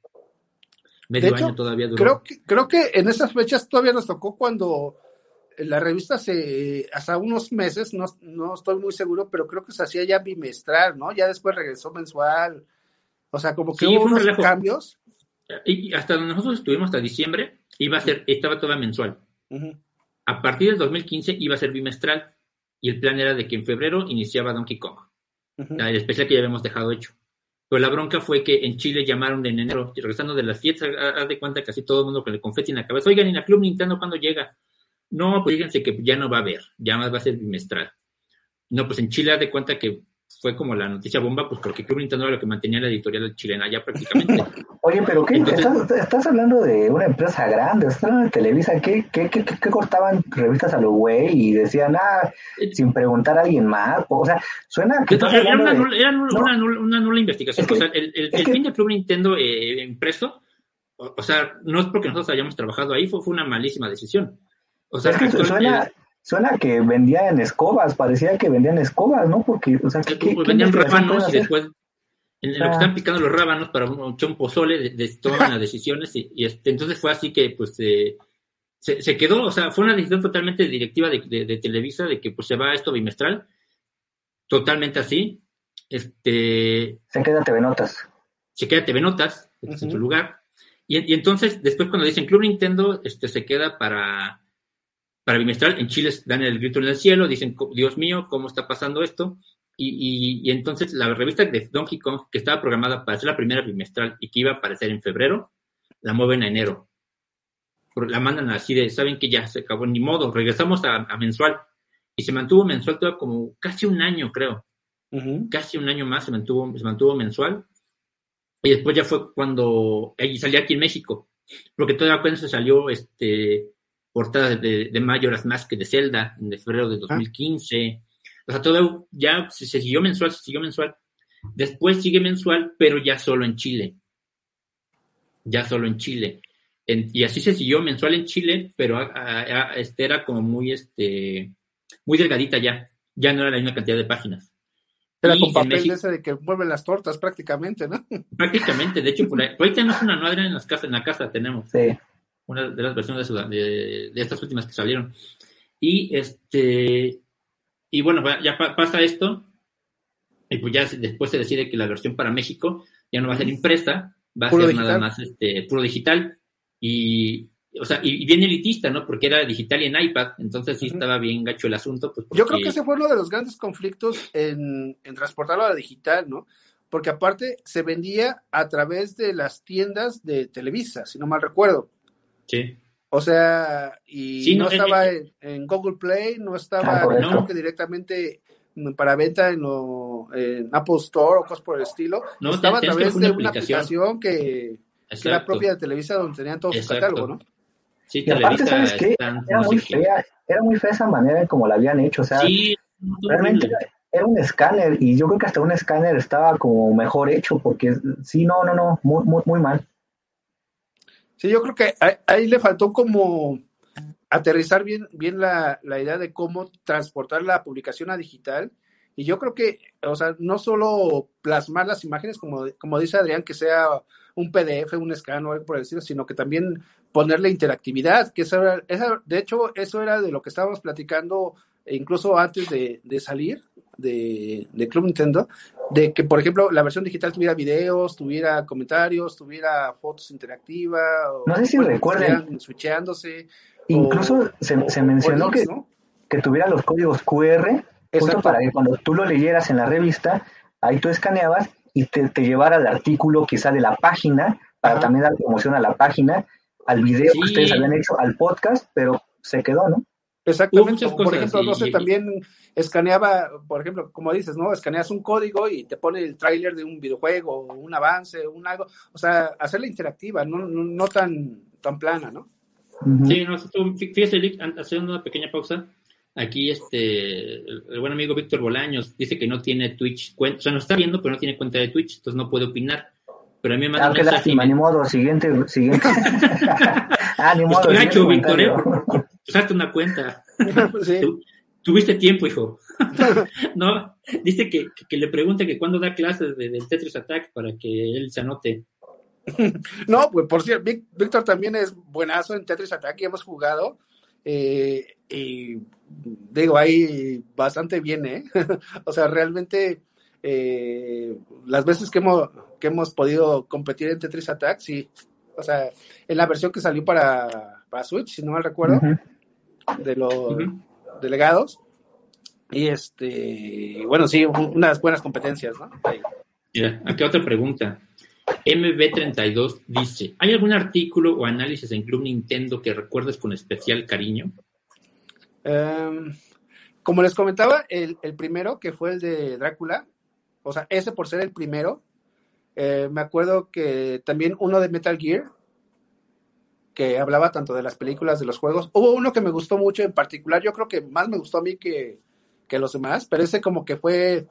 medio año todavía duró. Creo que, creo que en esas fechas todavía nos tocó cuando la revista se, hasta unos meses, no, no estoy muy seguro, pero creo que se hacía ya bimestral, ¿no? Ya después regresó mensual. O sea, como que hubo unos cambios. Y hasta nosotros estuvimos hasta diciembre, iba a ser, estaba toda mensual. A partir del 2015 iba a ser bimestral y el plan era de que en febrero iniciaba Donkey Kong, el especial que ya habíamos dejado hecho. Pero la bronca fue que en Chile llamaron en enero, regresando de las fiestas, haz de cuenta casi todo el mundo con el confeti en la cabeza, oigan, ¿y la Club Nintendo cuándo llega? No, pues fíjense que ya no va a haber, ya más va a ser bimestral. No, pues en Chile haz de cuenta que fue como la noticia bomba, pues porque Club Nintendo era lo que mantenía la editorial chilena ya prácticamente. Oye, pero ¿qué? ¿Estás, hablando de una empresa grande, estás hablando de Televisa, ¿qué, qué, qué, qué cortaban revistas a lo güey y decían, ah, sin preguntar a alguien más? O sea, suena que... era, una, nula, era una, nula, investigación. o sea, el, el, fin de Club Nintendo eh, impreso, o, sea, no es porque nosotros hayamos trabajado ahí, fue, fue una malísima decisión. O sea, es que suena, Suena que vendían escobas, parecía que vendían escobas, ¿no? Porque, o sea, ¿qué, vendían rábanos y después, en, lo que están picando los rábanos para un, un pozole, de, toman las decisiones y, este, entonces fue así que, pues, se, se, quedó, o sea, fue una decisión totalmente directiva de, de, Televisa de que, pues, se va esto bimestral, totalmente así. Este. Se queda TV Notas. Se queda TV Notas, en su lugar. Y, y, entonces, después cuando dicen Club Nintendo, este, se queda para para bimestral. En Chile dan el grito en el cielo, dicen, Dios mío, ¿cómo está pasando esto? Y, entonces la revista de Donkey Kong, que estaba programada para ser la primera bimestral y que iba a aparecer en febrero, la mueven a enero. La mandan así de, saben que ya se acabó, ni modo, regresamos a, mensual. Y se mantuvo mensual todo como casi un año, creo. Casi un año más se mantuvo, se mantuvo mensual. Y después ya fue cuando, y salía aquí en México, porque todavía cuando se salió este portada de, de Majora's Mask de Zelda en febrero de 2015. Ah. O sea, todo ya se, siguió mensual, se siguió mensual. Después sigue mensual, pero ya solo en Chile. Ya solo en Chile. y así se siguió mensual en Chile, pero este era como muy, este, muy delgadita ya. Ya no era la misma cantidad de páginas. Era con papel ese de que mueven las tortas prácticamente, ¿no? Prácticamente, de hecho, por ahí, tenemos una nuadra en, las casas, en la casa, tenemos. Sí una de las versiones de, de, estas últimas que salieron. Y este y bueno, ya pasa esto, y pues ya después se decide que la versión para México ya no va a ser impresa, va a ser nada más este, puro digital. Y, o sea, y, bien elitista, ¿no? Porque era digital y en iPad, entonces sí estaba bien gacho el asunto. Pues Yo creo que ese fue uno de los grandes conflictos en, en transportarlo a la digital, ¿no? Porque aparte se vendía a través de las tiendas de Televisa, si no mal recuerdo. Sí. O sea, y no, estaba en, Google Play, no estaba, creo que directamente para venta en, Apple Store o cosas por el estilo. No, estaba a través de una aplicación, que, era propia de Televisa donde tenían todo su catálogo, ¿no? Sí, y aparte, ¿sabes qué? Era muy, fea, era muy fea esa manera en como la habían hecho, o sea, realmente era, un escáner y yo creo que hasta un escáner estaba como mejor hecho porque sí, no, no, no, muy, muy, muy mal. Sí, yo creo que ahí, le faltó como aterrizar bien, bien la, idea de cómo transportar la publicación a digital. Y yo creo que, o sea, no solo plasmar las imágenes, como, como dice Adrián, que sea un PDF, un scan o algo por el estilo, sino que también ponerle interactividad, que esa, de hecho, eso era de lo que estábamos platicando incluso antes de, de salir de, de, Club Nintendo, de que, por ejemplo, la versión digital tuviera videos, tuviera comentarios, tuviera fotos interactivas. no sé si recuerden. Switchándose. Incluso se, se, mencionó que, que tuviera los códigos QR, justo para que cuando tú lo leyeras en la revista, ahí tú escaneabas y te, te llevara al artículo quizá de la página, para también dar promoción a la página, al video que ustedes habían hecho, al podcast, pero se quedó, ¿no? Exactamente. por ejemplo, no sé, también escaneaba, por ejemplo, como dices, ¿no? Escaneas un código y te pone el tráiler de un videojuego, un avance, un algo. O sea, hacerla interactiva, no, no, tan, tan plana, ¿no? Sí, no, fíjese, haciendo una pequeña pausa. Aquí este, el, buen amigo Víctor Bolaños dice que no tiene Twitch cuenta, o sea, nos está viendo, pero no tiene cuenta de Twitch, entonces no puede opinar. Pero a mí me manda ah, qué lástima, ni modo, siguiente, siguiente. ah, ni modo. Gacho, Víctor, ¿eh? Usaste una cuenta. tuviste tiempo, hijo. no, dice que, que, le pregunte que cuándo da clases de, del Tetris Attack para que él se anote. no, pues por cierto, Víctor también es buenazo en Tetris Attack y hemos jugado. Eh, y digo, ahí bastante bien, ¿eh? o sea, realmente eh, las veces que hemos, que hemos podido competir en Tetris Attack, sí. O sea, en la versión que salió para, para Switch, si no mal recuerdo, de los delegados. Y este, bueno, sí, unas buenas competencias, ¿no? aquí otra pregunta. MB32 dice, ¿hay algún artículo o análisis en Club Nintendo que recuerdes con especial cariño? Em, como les comentaba, el, primero, que fue el de Drácula, o sea, ese por ser el primero, eh, me acuerdo que también uno de Metal Gear, que hablaba tanto de las películas, de los juegos. Hubo uno que me gustó mucho en particular, yo creo que más me gustó a mí que, que los demás, pero ese como que fue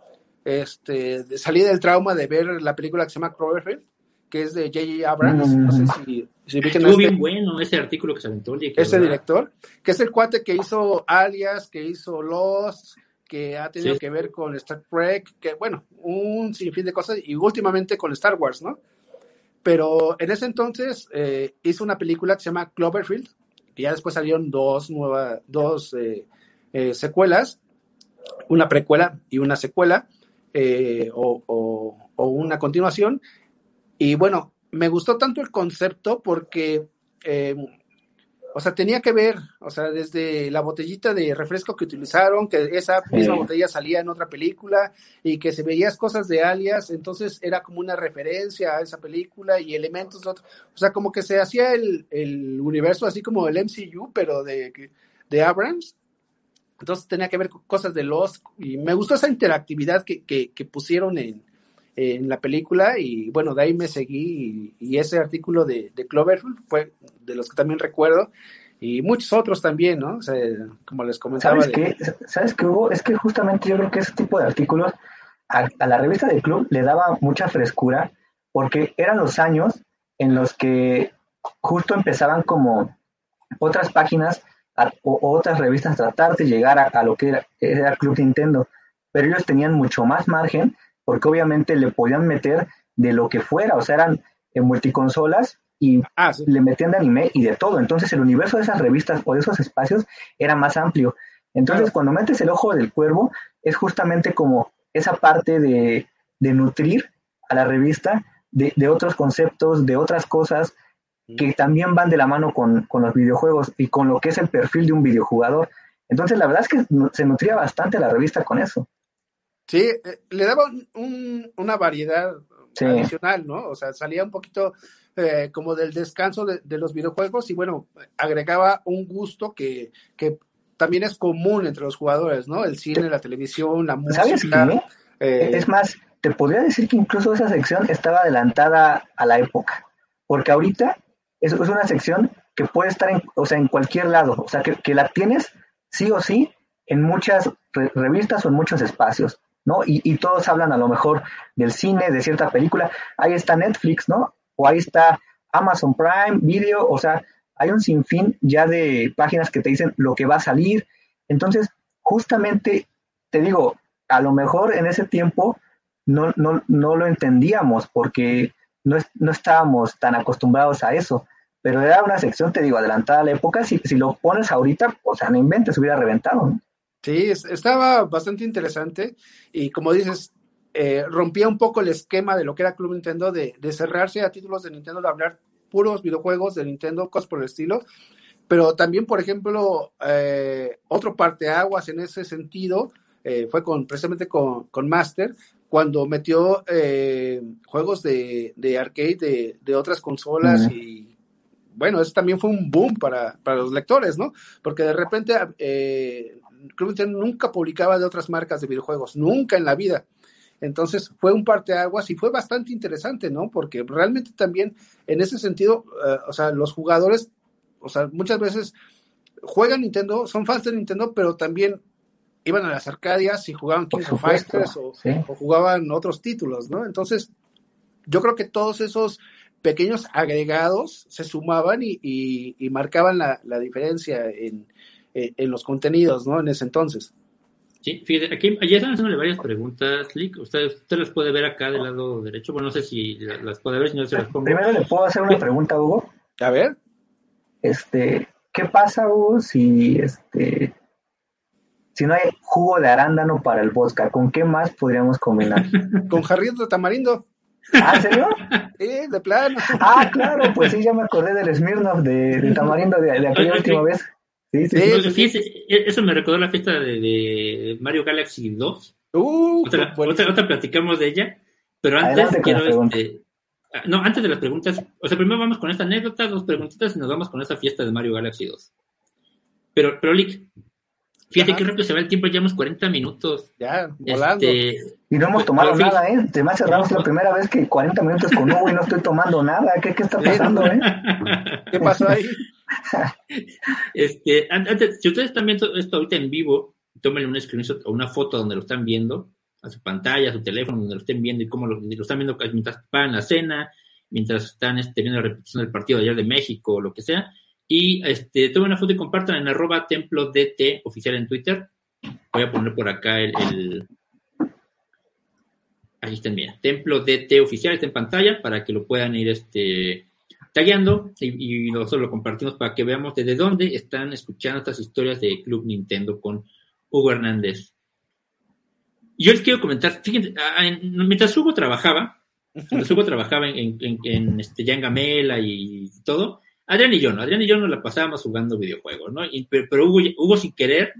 este, de salir del trauma de ver la película que se llama Cloverfield, que es de J.J. Abrams. No sé si, si Estuvo bien este bueno ese artículo que se aventó. Ese director, que es el cuate que hizo Alias, que hizo Lost, que ha tenido que ver con Star Trek, que bueno, un sinfín de cosas, y últimamente con Star Wars, ¿no? Pero en ese entonces eh, hizo una película que se llama Cloverfield, y ya después salieron dos nuevas, dos eh, eh, secuelas, una precuela y una secuela, eh, o, una continuación. Y bueno, me gustó tanto el concepto porque, o sea, tenía que ver, o sea, desde la botellita de refresco que utilizaron, que esa misma botella salía en otra película y que se veías cosas de alias, entonces era como una referencia a esa película y elementos de otro. O sea, como que se hacía el, el universo así como el MCU, pero de, de Abrams. Entonces tenía que ver con cosas de los y me gustó esa interactividad que, que, pusieron en, en, la película y bueno, de ahí me seguí y, ese artículo de, de, Cloverfield fue de los que también recuerdo y muchos otros también, ¿no? O sea, como les comentaba. ¿Sabes qué? ¿Sabes qué hubo? Es que justamente yo creo que ese tipo de artículos a, a la revista del club le daba mucha frescura porque eran los años en los que justo empezaban como otras páginas o otras revistas tratar de llegar a, lo que era, era, Club Nintendo, pero ellos tenían mucho más margen porque obviamente le podían meter de lo que fuera, o sea, eran en multiconsolas y ah, le metían de anime y de todo, entonces el universo de esas revistas o de esos espacios era más amplio. Entonces, cuando metes el ojo del cuervo, es justamente como esa parte de, de nutrir a la revista de, de, otros conceptos, de otras cosas, que también van de la mano con, los videojuegos y con lo que es el perfil de un videojugador. Entonces, la verdad es que se nutría bastante la revista con eso. Sí, eh, le daba una variedad adicional, ¿no? O sea, salía un poquito eh, como del descanso de, los videojuegos y bueno, agregaba un gusto que, que, también es común entre los jugadores, ¿no? El cine, la televisión, la música. ¿Sabes qué? Eh, es más, te podría decir que incluso esa sección estaba adelantada a la época, porque ahorita es, es una sección que puede estar en, o sea, en cualquier lado, o sea, que, la tienes sí o sí en muchas revistas o en muchos espacios, ¿no? Y, y, todos hablan a lo mejor del cine, de cierta película, ahí está Netflix, ¿no? O ahí está Amazon Prime Video, o sea, hay un sinfín ya de páginas que te dicen lo que va a salir. Entonces, justamente, te digo, a lo mejor en ese tiempo no, no, no lo entendíamos porque no, no estábamos tan acostumbrados a eso, pero era una sección, te digo, adelantada a la época, si, si lo pones ahorita, o sea, no inventes, hubiera reventado. Sí, estaba bastante interesante y como dices, eh, rompía un poco el esquema de lo que era Club Nintendo, de, de cerrarse a títulos de Nintendo, de hablar puros videojuegos de Nintendo, cosas por el estilo, pero también, por ejemplo, eh, otro parteaguas en ese sentido eh, fue con, precisamente con, con Master, cuando metió eh, juegos de, arcade de, otras consolas y bueno, eso también fue un boom para, los lectores, ¿no? Porque de repente eh, nunca publicaba de otras marcas de videojuegos, nunca en la vida. Entonces fue un parteaguas y fue bastante interesante, ¿no? Porque realmente también en ese sentido, eh, o sea, los jugadores, o sea, muchas veces juegan Nintendo, son fans de Nintendo, pero también iban a las Arcadias y jugaban King of Fighters o, jugaban otros títulos, ¿no? Entonces, yo creo que todos esos pequeños agregados se sumaban y, marcaban la, diferencia en, los contenidos, ¿no? En ese entonces. Sí, fíjate, aquí ya están haciéndole varias preguntas, Lick. Usted, usted las puede ver acá del lado derecho. Bueno, no sé si las puede ver, si no se las pongo. Primero le puedo hacer una pregunta, Hugo. A ver. Este, ¿qué pasa, Hugo, si este si no hay jugo de arándano para el vodka, ¿con qué más podríamos combinar? Con jarrito de tamarindo. ¿Ah, ¿en serio? Sí, de plano. Ah, claro, pues sí, ya me acordé del Smirnoff de, tamarindo de, aquella última vez. Sí, sí, sí, eso me recordó la fiesta de, Mario Galaxy 2. Uh, otra, otra, platicamos de ella, pero antes quiero este, ah, no, antes de las preguntas, o sea, primero vamos con esta anécdota, dos preguntitas y nos vamos con esta fiesta de Mario Galaxy 2. Pero, pero Lick, fíjate qué rápido se va el tiempo, llevamos 40 minutos. Ya, volando. Este, y no hemos tomado nada, ¿eh? Te me hace raro, es la primera vez que 40 minutos con Hugo y no estoy tomando nada. ¿Qué, qué está pasando, eh? ¿Qué pasó ahí? este, antes, si ustedes están viendo esto ahorita en vivo, tómenle un screenshot o una foto donde lo están viendo, a su pantalla, a su teléfono, donde lo estén viendo y cómo lo, están viendo mientras van la cena, mientras están este, viendo la repetición del partido de ayer de México o lo que sea. Y este, tomen una foto y compartan en arroba templo DT oficial en Twitter. Voy a poner por acá el, el ahí está, mira, templo DT oficial está en pantalla para que lo puedan ir este tagueando y, nosotros lo compartimos para que veamos desde dónde están escuchando estas historias de Club Nintendo con Hugo Hernández. Yo les quiero comentar, fíjense, mientras Hugo trabajaba, mientras Hugo trabajaba en, en, este, en Gamela y todo, Adrián y yo, ¿no? Adrián y yo nos la pasábamos jugando videojuegos, ¿no? pero, Hugo, Hugo, sin querer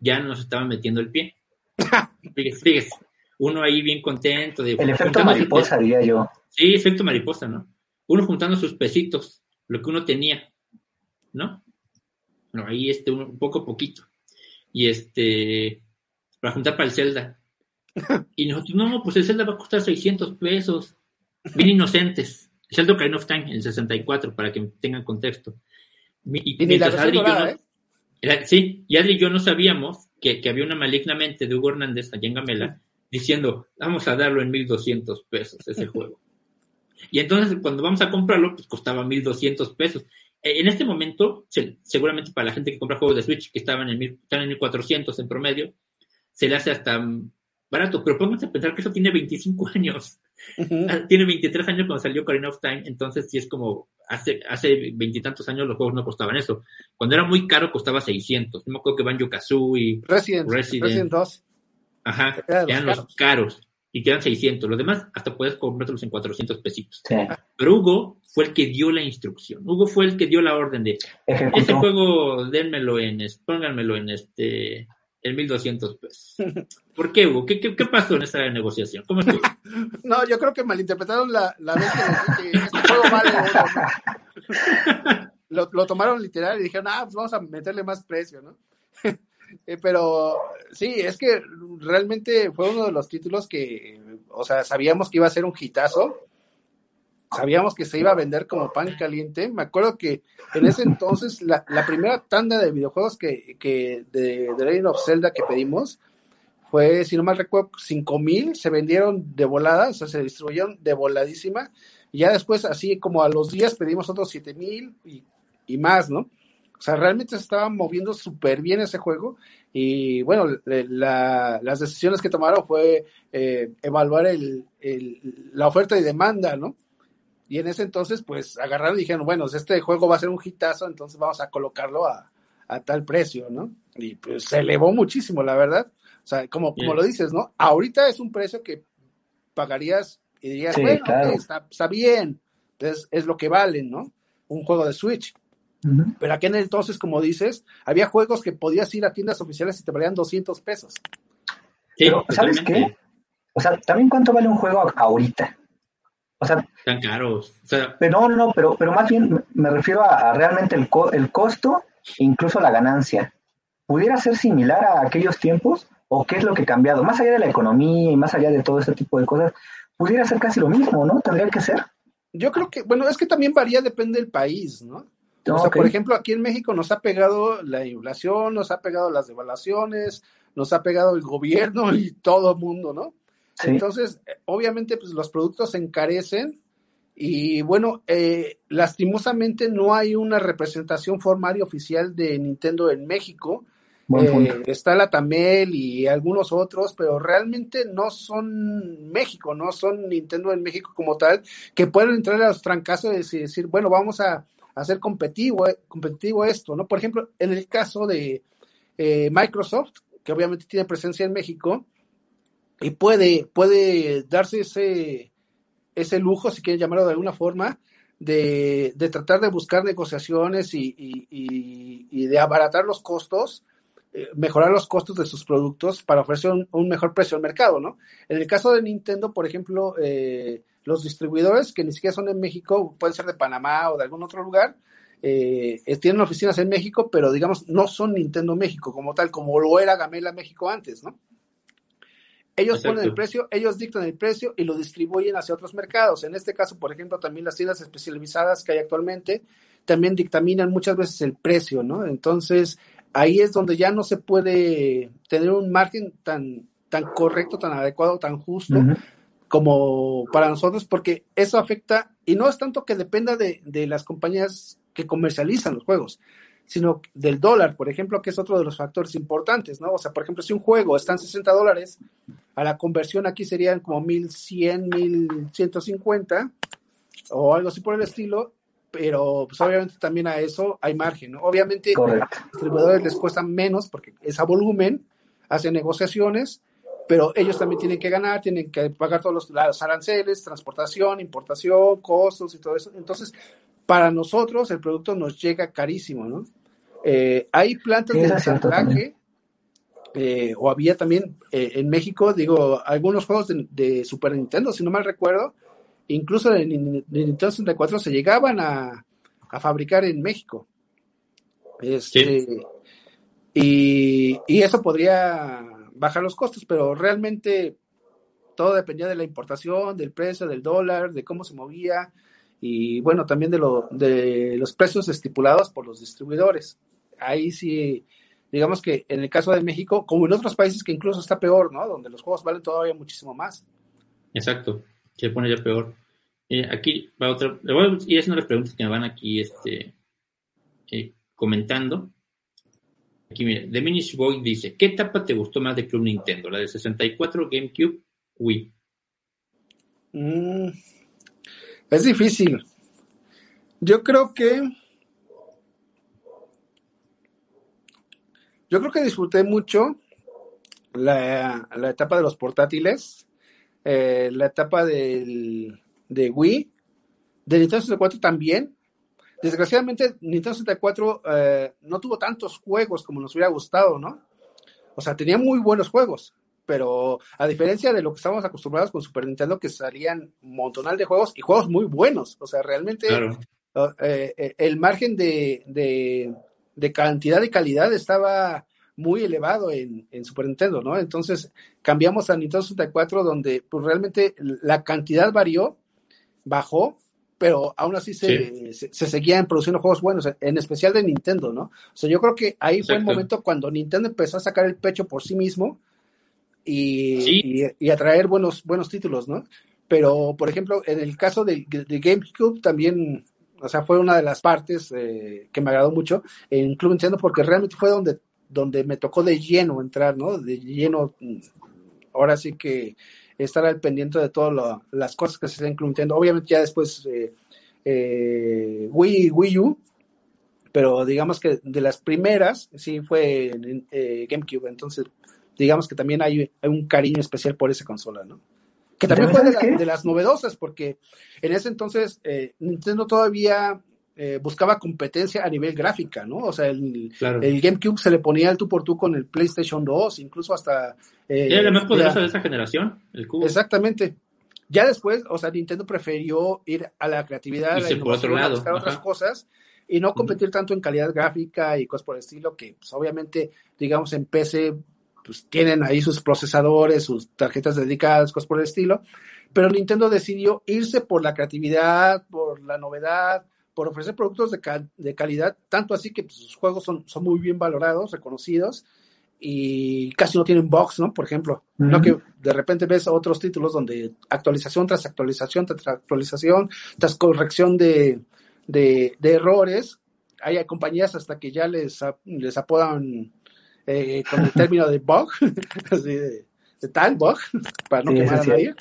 ya nos estaba metiendo el pie. fíjese, fíjese, uno ahí bien contento. De, el efecto mariposa, diría yo. Sí, efecto mariposa, ¿no? Uno juntando sus pesitos, lo que uno tenía, ¿no? Bueno, ahí este, un poco poquito. Y este, para juntar para el Zelda. Y nosotros, no, pues el Zelda va a costar 600 pesos. Bien inocentes. Zelda Ocarina of Time, el 64, para que tengan contexto. Y, y mientras Adri y yo no, ¿eh? sí, y Adri y yo no sabíamos que, que, había una malignamente de Hugo Hernández allá en Gamela diciendo, vamos a darlo en 1200 pesos ese juego. Y entonces cuando vamos a comprarlo, pues costaba 1.200 pesos. E, en este momento, seguramente para la gente que compra juegos de Switch que estaban en, están en 1.400 en promedio, se le hace hasta barato. Pero pónganse a pensar que eso tiene 25 años. Ah, tiene 23 años cuando salió Ocarina of Time, entonces sí es como hace hace veintitantos años los juegos no costaban eso. Cuando era muy caro costaba 600. No me acuerdo que Banjo Kazooie, Resident, Resident, Resident 2. Ajá, eran los caros y quedan 600. Los demás hasta puedes comprártelos en 400 pesitos. Pero Hugo fue el que dio la instrucción. Hugo fue el que dio la orden de este juego, dénmelo en, pónganmelo en este en 1200 pesos. ¿Por qué, Hugo? ¿Qué, qué, pasó en esa negociación? ¿Cómo estuvo? no, yo creo que malinterpretaron la, la vez que, que este juego vale. lo, lo tomaron literal y dijeron, ah, pues vamos a meterle más precio, ¿no? Eh, pero sí, es que realmente fue uno de los títulos que, o sea, sabíamos que iba a ser un hitazo, sabíamos que se iba a vender como pan caliente. Me acuerdo que en ese entonces la, primera tanda de videojuegos que, que de The Legend of Zelda que pedimos fue, si no mal recuerdo, cinco mil, se vendieron de volada, o sea, se distribuyeron de voladísima. Y ya después, así como a los días, pedimos otros siete mil y, y más, ¿no? O sea, realmente se estaba moviendo súper bien ese juego. Y bueno, las decisiones que tomaron fue eh, evaluar el, la oferta y demanda, ¿no? Y en ese entonces, pues agarraron y dijeron, bueno, este juego va a ser un hitazo, entonces vamos a colocarlo a, tal precio, ¿no? Y pues se elevó muchísimo, la verdad. O sea, como, como lo dices, ¿no? Ahorita es un precio que pagarías y dirías, bueno, está, está bien, entonces es lo que vale, ¿no? Un juego de Switch pero aquí en entonces, como dices, había juegos que podías ir a tiendas oficiales y te valían 200 pesos. Pero, ¿sabes qué? O sea, también cuánto vale un juego ahorita. O sea, tan caros. pero no, no, pero, pero más bien me refiero a, realmente el, el costo e incluso la ganancia. ¿Pudiera ser similar a aquellos tiempos? ¿O qué es lo que ha cambiado? Más allá de la economía y más allá de todo ese tipo de cosas, pudiera ser casi lo mismo, ¿no? Tendría que ser. Yo creo que, bueno, es que también varía, depende del país, ¿no? O sea, por ejemplo, aquí en México nos ha pegado la inflación, nos ha pegado las devaluaciones, nos ha pegado el gobierno y todo el mundo, ¿no? Entonces, obviamente, pues los productos se encarecen y bueno, eh, lastimosamente no hay una representación formal y oficial de Nintendo en México. Eh, está la Tamel y algunos otros, pero realmente no son México, no son Nintendo en México como tal, que pueden entrar a los trancazos y decir, bueno, vamos a hacer competitivo, competitivo esto, ¿no? Por ejemplo, en el caso de eh, Microsoft, que obviamente tiene presencia en México, y puede, puede darse ese, ese lujo, si quieren llamarlo de alguna forma, de, tratar de buscar negociaciones y, y de abaratar los costos eh, mejorar los costos de sus productos para ofrecer un, mejor precio al mercado, ¿no? En el caso de Nintendo, por ejemplo, eh, los distribuidores que ni siquiera son en México, pueden ser de Panamá o de algún otro lugar, eh, tienen oficinas en México, pero digamos, no son Nintendo México como tal, como lo era Gamela México antes, ¿no? Ellos ponen el precio, ellos dictan el precio y lo distribuyen hacia otros mercados. En este caso, por ejemplo, también las tiendas especializadas que hay actualmente también dictaminan muchas veces el precio, ¿no? Entonces, ahí es donde ya no se puede tener un margen tan, tan correcto, tan adecuado, tan justo como para nosotros, porque eso afecta, y no es tanto que dependa de, las compañías que comercializan los juegos, sino del dólar, por ejemplo, que es otro de los factores importantes, ¿no? O sea, por ejemplo, si un juego está en 60 dólares, a la conversión aquí serían como 1100, 1150 o algo así por el estilo, pero pues obviamente también a eso hay margen, ¿no? Obviamente a los distribuidores les cuesta menos porque es a volumen, hacen negociaciones, pero ellos también tienen que ganar, tienen que pagar todos los, aranceles, transportación, importación, costos y todo eso. Entonces, para nosotros el producto nos llega carísimo, ¿no? Eh, hay plantas de ensamblaje, eh, o había también eh, en México, digo, algunos juegos de, Super Nintendo, si no mal recuerdo, incluso de, Nintendo 64 se llegaban a, fabricar en México. Este, y, eso podría bajar los costos, pero realmente todo dependía de la importación, del precio, del dólar, de cómo se movía y bueno, también de, lo, de los precios estipulados por los distribuidores. Ahí sí, digamos que en el caso de México, como en otros países que incluso está peor, ¿no? Donde los juegos valen todavía muchísimo más. Exacto se pone ya peor. Eh, aquí va otra, le voy a ir haciendo las preguntas que me van aquí este, eh, comentando. Aquí mira, The Minish Boy dice, ¿qué etapa te gustó más de Club Nintendo? ¿La de 64, GameCube, Wii? Mm, es difícil. Yo creo que... Yo creo que disfruté mucho la, la etapa de los portátiles eh, la etapa del, de Wii, de Nintendo 64 también. Desgraciadamente, Nintendo 64 eh, no tuvo tantos juegos como nos hubiera gustado, ¿no? O sea, tenía muy buenos juegos, pero a diferencia de lo que estábamos acostumbrados con Super Nintendo, que salían un montonal de juegos y juegos muy buenos. O sea, realmente eh, el margen de, de, de, cantidad y calidad estaba muy elevado en, Super Nintendo, ¿no? Entonces cambiamos a Nintendo 64 donde pues realmente la cantidad varió, bajó, pero aún así se, se, seguían produciendo juegos buenos, en especial de Nintendo, ¿no? O sea, yo creo que ahí fue el momento cuando Nintendo empezó a sacar el pecho por sí mismo y, y, a traer buenos, buenos títulos, ¿no? Pero, por ejemplo, en el caso de, de GameCube también, o sea, fue una de las partes eh, que me agradó mucho en Club Nintendo porque realmente fue donde donde me tocó de lleno entrar, ¿no? De lleno, ahora sí que estar al pendiente de todas las cosas que se están incluyendo. Obviamente ya después eh, eh, Wii, Wii U, pero digamos que de las primeras sí fue eh, GameCube, entonces digamos que también hay, un cariño especial por esa consola, ¿no? Que también fue de, de, las novedosas, porque en ese entonces eh, Nintendo todavía eh, buscaba competencia a nivel gráfica, ¿no? O sea, el, el, GameCube se le ponía el tú por tú con el PlayStation 2, incluso hasta... Eh, Era la más poderosa de esa generación, el cubo. Exactamente. Ya después, o sea, Nintendo prefirió ir a la creatividad, a la otro lado. buscar otras cosas y no competir tanto en calidad gráfica y cosas por el estilo, que pues, obviamente, digamos, en PC pues tienen ahí sus procesadores, sus tarjetas dedicadas, cosas por el estilo, pero Nintendo decidió irse por la creatividad, por la novedad, por ofrecer productos de, calidad, tanto así que pues, sus juegos son, son muy bien valorados, reconocidos y casi no tienen bugs, ¿no? Por ejemplo, no que de repente ves otros títulos donde actualización tras actualización tras actualización, tras corrección de, de, errores, hay, compañías hasta que ya les, les apodan eh, con el término de bug, así de, tal bug, para no quemar a nadie.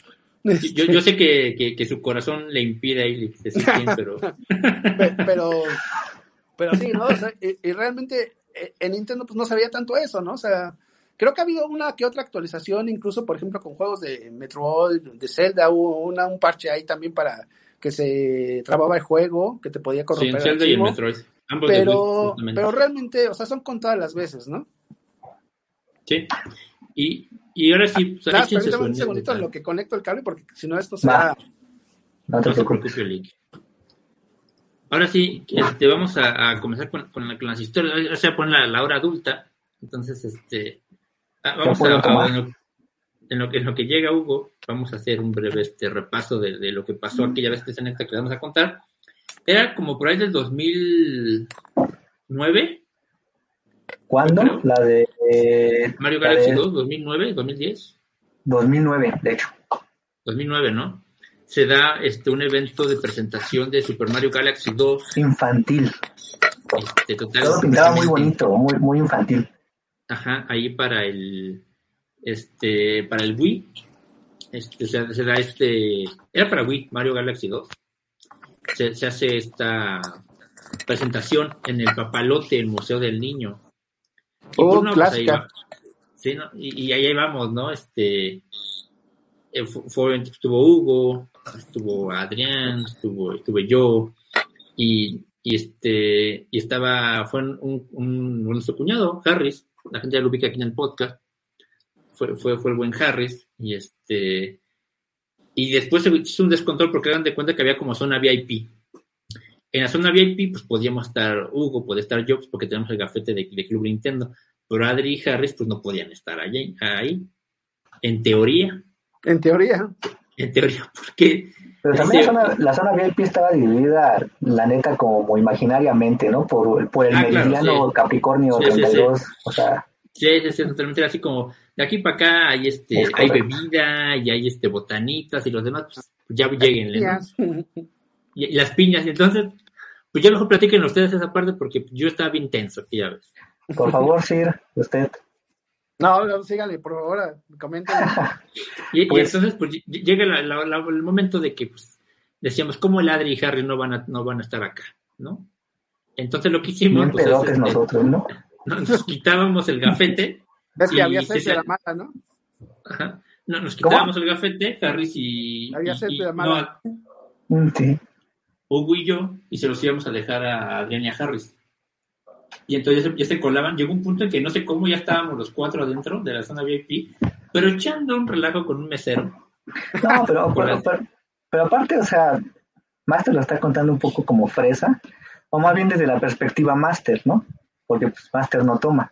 Yo, yo, sé que, que, que, su corazón le impide ahí decir quién, pero... pero... pero... sí, ¿no? y, realmente eh, en Nintendo pues no sabía tanto eso, ¿no? O sea, creo que ha habido una que otra actualización, incluso por ejemplo con juegos de Metroid, de Zelda, hubo una, un parche ahí también para que se trababa el juego, que te podía corromper. Sí, Zelda y Metroid. Ambos pero, pero realmente, o sea, son contadas las veces, ¿no? Sí. Y, y ahora sí. Pues, claro, un segundito en lo que conecto el cable, porque si no, esto se va. No te preocupes. Ahora sí, este, vamos a, a comenzar con, con, las historias. O sea, poner la, la hora adulta. Entonces, este. Ah, vamos a, a en, lo, que, en lo que llega Hugo, vamos a hacer un breve este repaso de, de lo que pasó aquella vez que en esta que le vamos a contar. Era como por ahí del 2009 ¿Cuándo? La de. Mario Galaxy 2, 2009, 2010. 2009, de hecho. 2009, ¿no? Se da este un evento de presentación de Super Mario Galaxy 2. Infantil. Este, total, Todo pintaba muy bonito, muy, muy infantil. Ajá, ahí para el. Este, para el Wii. Este, se, se da este. Era para Wii, Mario Galaxy 2. Se, se hace esta presentación en el Papalote, el Museo del Niño y, oh, pues, clásica. sí, ¿no? y, y, ahí vamos, ¿no? Este, eh, estuvo Hugo, estuvo Adrián, estuvo, estuve yo, y, y este, y estaba, fue un, un, nuestro cuñado, Harris, la gente ya lo ubica aquí en el podcast, fue, fue, fue el buen Harris, y este, y después se hizo un descontrol porque dan de cuenta que había como zona VIP. En la zona VIP, pues podíamos estar Hugo, puede estar yo, pues, porque tenemos el gafete de, de, Club Nintendo, pero Adri y Harris, pues no podían estar allí, ahí. En teoría. En teoría. En teoría, porque. Pero también la zona, la zona, VIP estaba dividida, la neta, como imaginariamente, ¿no? Por, por el ah, meridiano claro, sí. Capricornio sí, 32, sí, o sea. Sí, sí, sí, totalmente así como de aquí para acá hay este, hay bebida y hay este botanitas y los demás, pues ya lleguen, ¿no? Y, y las piñas, y entonces pues ya mejor platiquen ustedes esa parte porque yo estaba bien tenso aquí, ya ves. Por favor, Sir, usted. No, no síganle, por favor, comenten. y, pues, y, entonces, pues llega la, la, la, el momento de que pues, decíamos, ¿cómo el Adri y Harry no van a, no van a estar acá? ¿No? Entonces lo que hicimos. Pues, es, este, nosotros, ¿no? Nos quitábamos el gafete. Ves que había sed de la mala, ¿no? Ajá. No, nos quitábamos ¿Cómo? el gafete, Harry y. Había sed de la mala. No, sí. Hugo y yo, y se los íbamos a dejar a Adrián y a Harris. Y entonces ya se colaban. Llegó un punto en que no sé cómo ya estábamos los cuatro adentro de la zona VIP, pero echando un relajo con un mesero. No, pero, pero, pero, pero aparte, o sea, Master lo está contando un poco como fresa, o más bien desde la perspectiva Master, ¿no? Porque pues, Master no toma.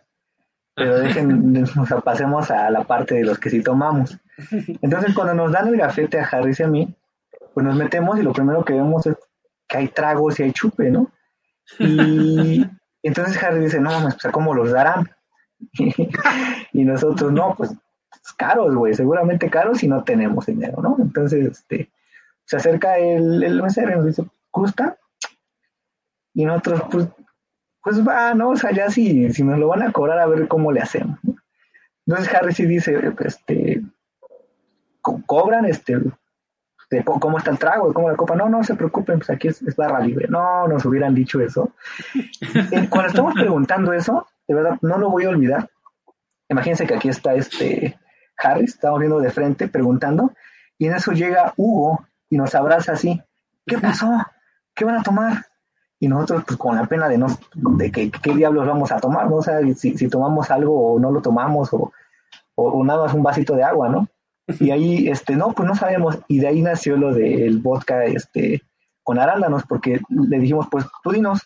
Pero dejen, o sea, pasemos a la parte de los que sí tomamos. Entonces, cuando nos dan el gafete a Harris y a mí, pues nos metemos y lo primero que vemos es que hay tragos y hay chupe, ¿no? Y entonces Harry dice, no, pues, ¿cómo los darán? y nosotros, no, pues caros, güey, seguramente caros y no tenemos dinero, ¿no? Entonces, este, se acerca el, el mesero y nos dice, ¿gusta? Y nosotros, pues, pues va, ¿no? O sea, ya si, si nos lo van a cobrar, a ver cómo le hacemos. ¿no? Entonces Harry sí dice, este, cobran, este, de cómo está el trago, cómo la copa. No, no se preocupen, pues aquí es, es barra libre. No, nos hubieran dicho eso. Eh, cuando estamos preguntando eso, de verdad, no lo voy a olvidar. Imagínense que aquí está este Harris, estamos viendo de frente, preguntando, y en eso llega Hugo y nos abraza así. ¿Qué pasó? ¿Qué van a tomar? Y nosotros, pues con la pena de no, de que qué diablos vamos a tomar, ¿no? O sea, si, si tomamos algo o no lo tomamos, o nada más un vasito de agua, ¿no? Y ahí, este, no, pues no sabemos. Y de ahí nació lo del vodka, este, con arándanos, porque le dijimos, pues tú dinos.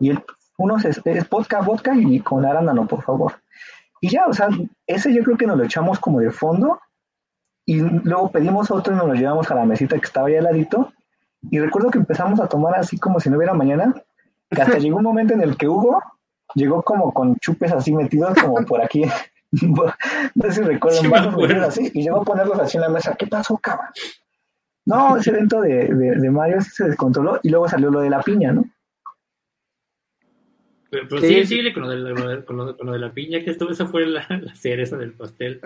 Y él, unos es, es vodka, vodka y con arándano, por favor. Y ya, o sea, ese yo creo que nos lo echamos como de fondo. Y luego pedimos otro y nos lo llevamos a la mesita que estaba ahí al ladito. Y recuerdo que empezamos a tomar así como si no hubiera mañana. Que hasta llegó un momento en el que Hugo llegó como con chupes así metidos como por aquí no sé si recuerdo sí, así, y llegó a ponerlos así en la mesa. ¿Qué pasó, cabrón? No, ese evento de, de, de Mario se descontroló y luego salió lo de la piña, ¿no? Pero, sí, sí, con, lo de, la, con, lo de, la piña, que esto, esa fue la, la cereza del pastel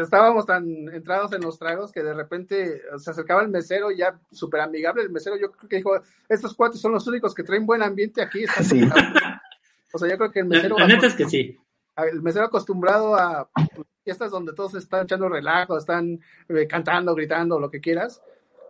estábamos tan entrados en los tragos que de repente se acercaba el mesero ya súper amigable. El mesero yo creo que dijo, estos cuatro son los únicos que traen buen ambiente aquí. O sea, yo creo que el mesero... La, neta es que sí. El mesero acostumbrado a pues, fiestas donde todos están echando relajo, están eh, cantando, gritando, lo que quieras,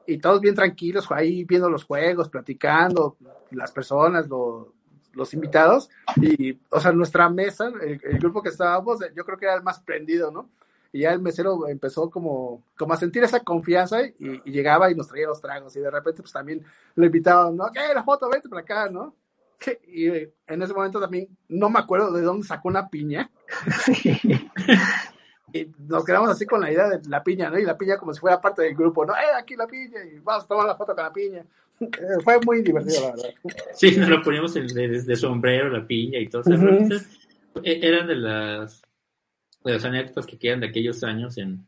y todos bien tranquilos ahí viendo los juegos, platicando, las personas, los invitados, y, o sea, nuestra mesa, el, grupo que estábamos, yo creo que era el más prendido, ¿no? y ya el mesero empezó como, como a sentir esa confianza y, llegaba y nos traía los tragos y de repente pues también lo invitaban, ¿no? ¿Qué? La foto, vete para acá, ¿no? Y en ese momento también no me acuerdo de dónde sacó una piña. y nos quedamos así con la idea de la piña, ¿no? Y la piña como si fuera parte del grupo, ¿no? ¡Eh, aquí la piña! Y vamos a tomar la foto con la piña. Fue muy divertido, la verdad. Sí, nos lo poníamos de, sombrero, la piña y todo. eso. E, eran de las de las anécdotas que quedan de aquellos años en,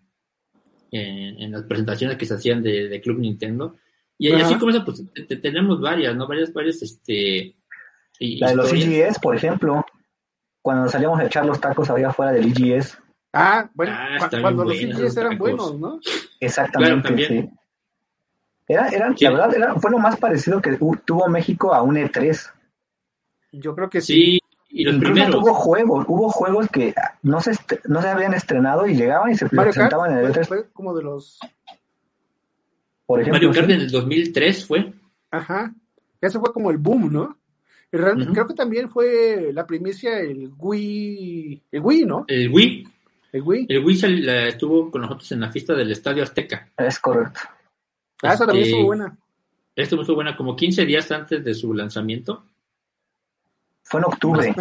en, las presentaciones que se hacían de, Club Nintendo. Y así como eso, pues tenemos varias, ¿no? Varias, varias, este... la de los IGS, por ejemplo, cuando salíamos a echar los tacos había fuera del IGS. Ah, bueno, ah, cuando los IGS eran buenos, ¿no? Exactamente, sí. Era, era, La verdad, era, fue lo más parecido que tuvo México a un E3. Yo creo que sí. Y los primeros. Hubo juegos, hubo juegos que no se, no se habían estrenado y llegaban y se presentaban en el E3. Fue como de los. Por ejemplo, Mario Kart en el 2003 fue. Ajá. Ese fue como el boom, ¿no? Creo que también fue la primicia el Wii. El Wii, ¿no? El Wii. El Wii. El Wii estuvo con nosotros en la fiesta del Estadio Azteca. Es correcto. Ah, esa también estuvo este, buena. Estuvo buena, como 15 días antes de su lanzamiento. Fue en octubre.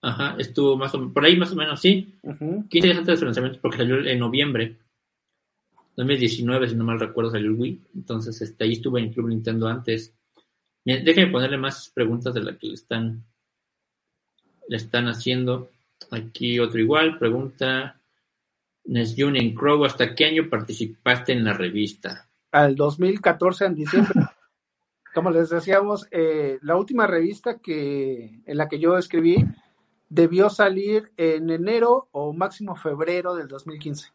ajá, estuvo más o menos, por ahí más o menos, sí. 15 días antes de su lanzamiento, porque salió en noviembre. 2019, si no mal recuerdo, salió el Wii. Entonces, este, ahí estuve en Club Nintendo antes. Déjenme ponerle más preguntas de las que le están, le están haciendo. Aquí otro igual, pregunta. Nesjun Crow, ¿hasta qué año participaste en la revista? Al 2014, en diciembre. como les decíamos, eh, la última revista que, en la que yo escribí debió salir en enero o máximo febrero del 2015.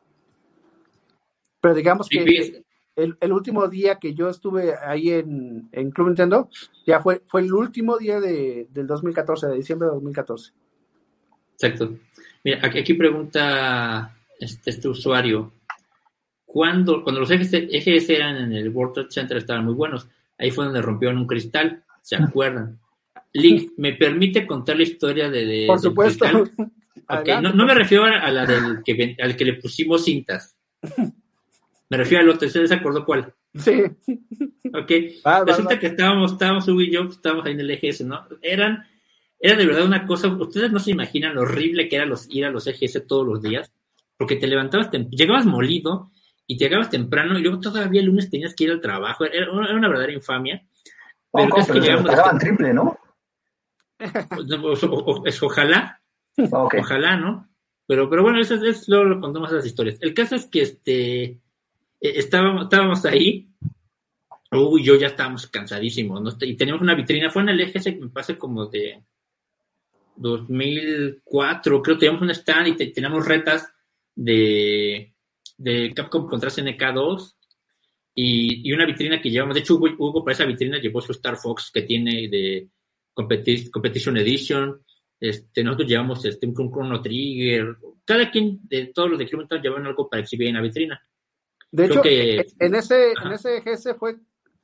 Pero digamos que el, último día que yo estuve ahí en, en, Club Nintendo ya fue, fue el último día de, del 2014, de diciembre de 2014. Exacto. Mira, aquí, pregunta este, este usuario, cuando, cuando los ejes, ejes eran en el World Trade Center estaban muy buenos, Ahí fue donde rompieron un cristal, ¿se acuerdan? Link, ¿me permite contar la historia de... Por supuesto. Okay. No, me refiero a la del que, al que le pusimos cintas. Me refiero al otro, ¿se acordó cuál? Sí. Ok. Resulta que estábamos, estábamos Hugo y yo, estábamos ahí en el EGS, ¿no? Eran, era de verdad una cosa, ustedes no se imaginan lo horrible que era los, ir a los EGS todos los días, porque te levantabas, llegabas molido y llegabas temprano y luego todavía el lunes tenías que ir al trabajo. Era una, verdadera infamia. Pero es que llegamos triple, ¿no? Pues, ojalá. Ojalá, ¿no? Pero, pero bueno, eso es, luego lo contamos esas historias. El caso es que este eh, estábamos, estábamos ahí. Uy, yo ya estábamos cansadísimos. Y teníamos una vitrina, fue en el eje que me pasa como de 2004, creo teníamos un stand y teníamos retas de de Capcom contra SNK2 y, una vitrina que llevamos. De hecho, Hugo, para esa vitrina llevó su Star Fox que tiene de Competition Edition. Este, nosotros llevamos este, un Chrono Trigger. Cada quien de todos los de llevan algo para exhibir en la vitrina. De hecho, en ese, en ese GS fue,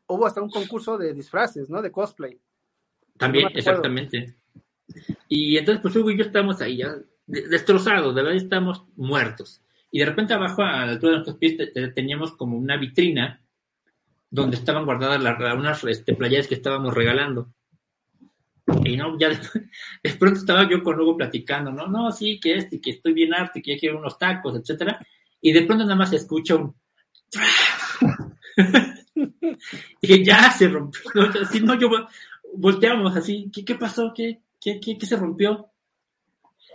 hubo hasta un concurso de disfraces, ¿no? De cosplay. También, exactamente. Y entonces, pues Hugo y yo estamos ahí ya destrozados, de verdad estamos muertos. Y de repente abajo, a la altura de nuestros pies, teníamos como una vitrina donde estaban guardadas las, unas este, playas que estábamos regalando. Y no, ya de, pronto estaba yo con Hugo platicando, no, no, sí, que este, que estoy bien harto, que ya quiero unos tacos, etcétera. Y de pronto nada más se escucha un y que ya se rompió. Así, no, yo volteamos así, ¿qué, qué pasó? ¿Qué, qué, qué, qué se rompió?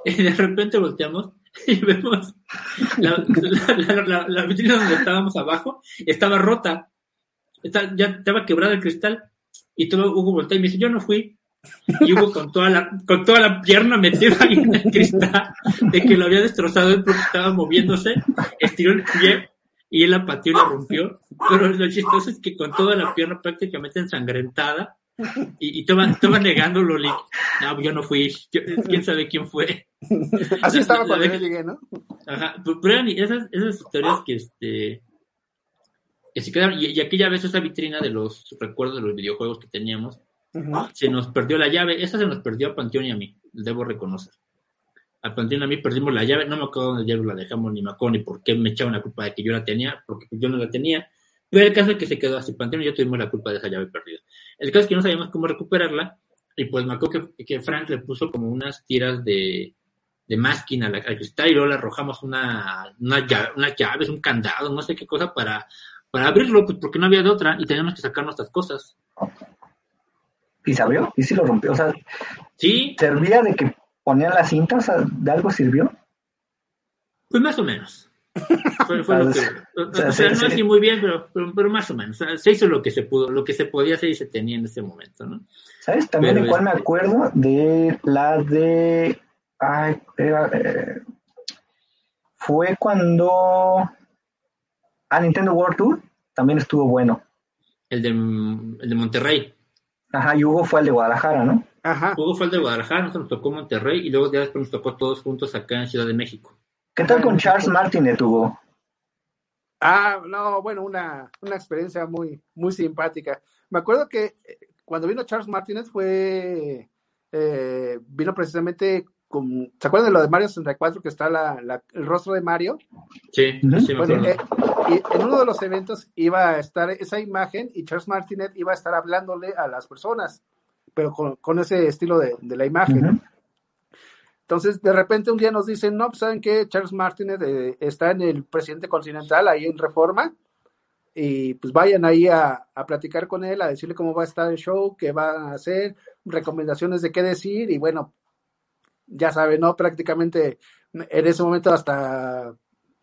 Y de repente volteamos y vemos la, vitrina donde estábamos abajo, estaba rota, ya estaba quebrado el cristal, y todo Hugo voltea y me dice, yo no fui, y Hugo con toda la, con toda la pierna metida en el cristal, de que lo había destrozado él porque estaba moviéndose, estiró el pie y él la pateó y la rompió. Pero lo chistoso es que con toda la pierna prácticamente ensangrentada, y, y estaba, negando Loli. No, yo no fui. ¿Quién sabe quién fue? Así estaba cuando yo llegué, ¿no? Ajá. Pero esas, esas historias que este que se quedaron, y, aquella vez esa vitrina de los recuerdos de los videojuegos que teníamos, se nos perdió la llave. Esa se nos perdió a Panteón y a mí, debo reconocer. A Panteón y a mí perdimos la llave, no me acuerdo dónde la dejamos, ni me acuerdo ni por qué me echaban la culpa de que yo la tenía, porque yo no la tenía. Pero el caso es que se quedó así. Panteón y yo tuvimos la culpa de esa llave perdida. El caso es que no sabíamos cómo recuperarla. Y pues me acuerdo que, Frank le puso como unas tiras de, de masking al cristal y luego le arrojamos una, una llave, unas llaves, un candado, no sé qué cosa para, para abrirlo, pues porque no había de otra y teníamos que sacar nuestras cosas. ¿Y se abrió? ¿Y si lo rompió? O sea, ¿Sí? ¿servía de que ponían las cintas? ¿De algo sirvió? Pues más o menos. Fue, lo que, o, sea, no así muy bien, pero, pero, más o menos. se hizo lo que se pudo, lo que se podía hacer y se tenía en ese momento, ¿no? ¿Sabes? También de cuál me este acuerdo de la de. Ay, eh, fue cuando. a Nintendo World Tour también estuvo bueno. El de, el de Monterrey. Ajá, y Hugo fue el de Guadalajara, ¿no? Ajá. Hugo fue el de Guadalajara, nosotros nos tocó Monterrey y luego ya después nos tocó todos juntos acá en Ciudad de México. ¿Qué tal con Charles Martinet, Hugo? Ah, no, bueno, una, una experiencia muy, muy simpática. Me acuerdo que eh, cuando vino Charles Martínez fue, eh, vino precisamente con, ¿se acuerdan de lo de Mario 64 que está la, el rostro de Mario? Sí, sí bueno, eh, y en uno de los eventos iba a estar esa imagen y Charles Martinet iba a estar hablándole a las personas, pero con, ese estilo de, la imagen. Entonces, de repente un día nos dicen, no, pues saben que Charles Martínez eh, está en el presidente continental, ahí en Reforma, y pues vayan ahí a, platicar con él, a decirle cómo va a estar el show, qué va a hacer, recomendaciones de qué decir, y bueno, ya saben, ¿no? Prácticamente en ese momento hasta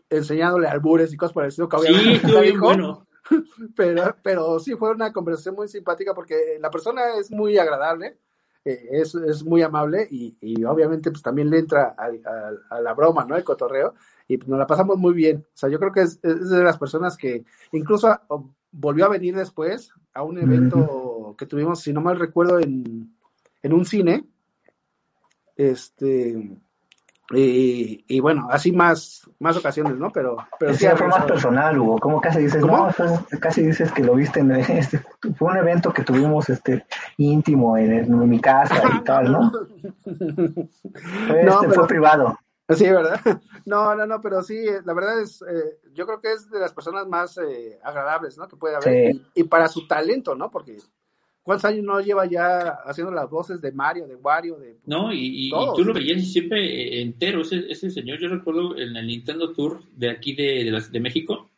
enseñándole albures y cosas por el estilo que obviamente sí, dijo. Bueno. Pero, pero sí fue una conversación muy simpática porque la persona es muy agradable eh, es, es, muy amable y, y, obviamente pues también le entra a, la broma, ¿no? El cotorreo y pues, nos la pasamos muy bien. O sea, yo creo que es, es de las personas que incluso volvió a venir después a un evento que tuvimos, si no mal recuerdo, en, en un cine. Este, y, bueno, así más, más ocasiones, ¿no? Pero, pero sí, fue más personal, Hugo. ¿Cómo casi dices? No, pues, casi dices que lo viste en este, fue un evento que tuvimos este íntimo en, mi casa y tal, ¿no? fue, no, este, fue privado. Sí, ¿verdad? No, no, no, pero sí, la verdad es, eh, yo creo que es de las personas más eh, agradables, ¿no? Que puede haber. y, para su talento, ¿no? Porque ¿Cuántos años no lleva ya haciendo las voces de Mario, de Wario? De, no, y, tú lo veías siempre eh, entero, ese, ese, señor. Yo recuerdo en el Nintendo Tour de aquí de, de, de México,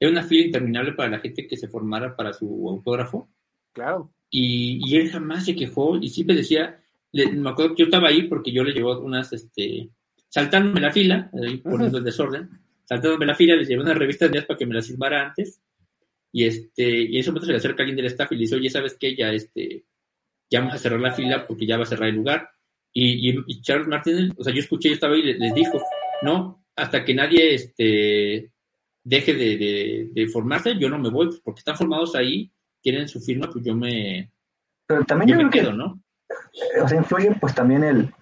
era una fila interminable para la gente que se formara para su autógrafo. Claro. Y, y él jamás se quejó y siempre decía, me acuerdo que yo estaba ahí porque yo le llevo unas, este, saltándome la fila, ahí poniendo el desorden, saltándome la fila, les llevé unas revistas de para que me las firmara antes y este, y en ese momento se le acerca alguien del staff y le dice, oye, ¿sabes qué? Ya este, ya vamos a cerrar la fila porque ya va a cerrar el lugar. Y, y, Charles Martin, o sea, yo escuché, yo estaba ahí y les, dijo, no, hasta que nadie este, deje de, de, formarse, yo no me voy, pues, porque están formados ahí, quieren su firma, pues yo me, Pero también yo, me quedo, ¿no? O sea, influye pues también el,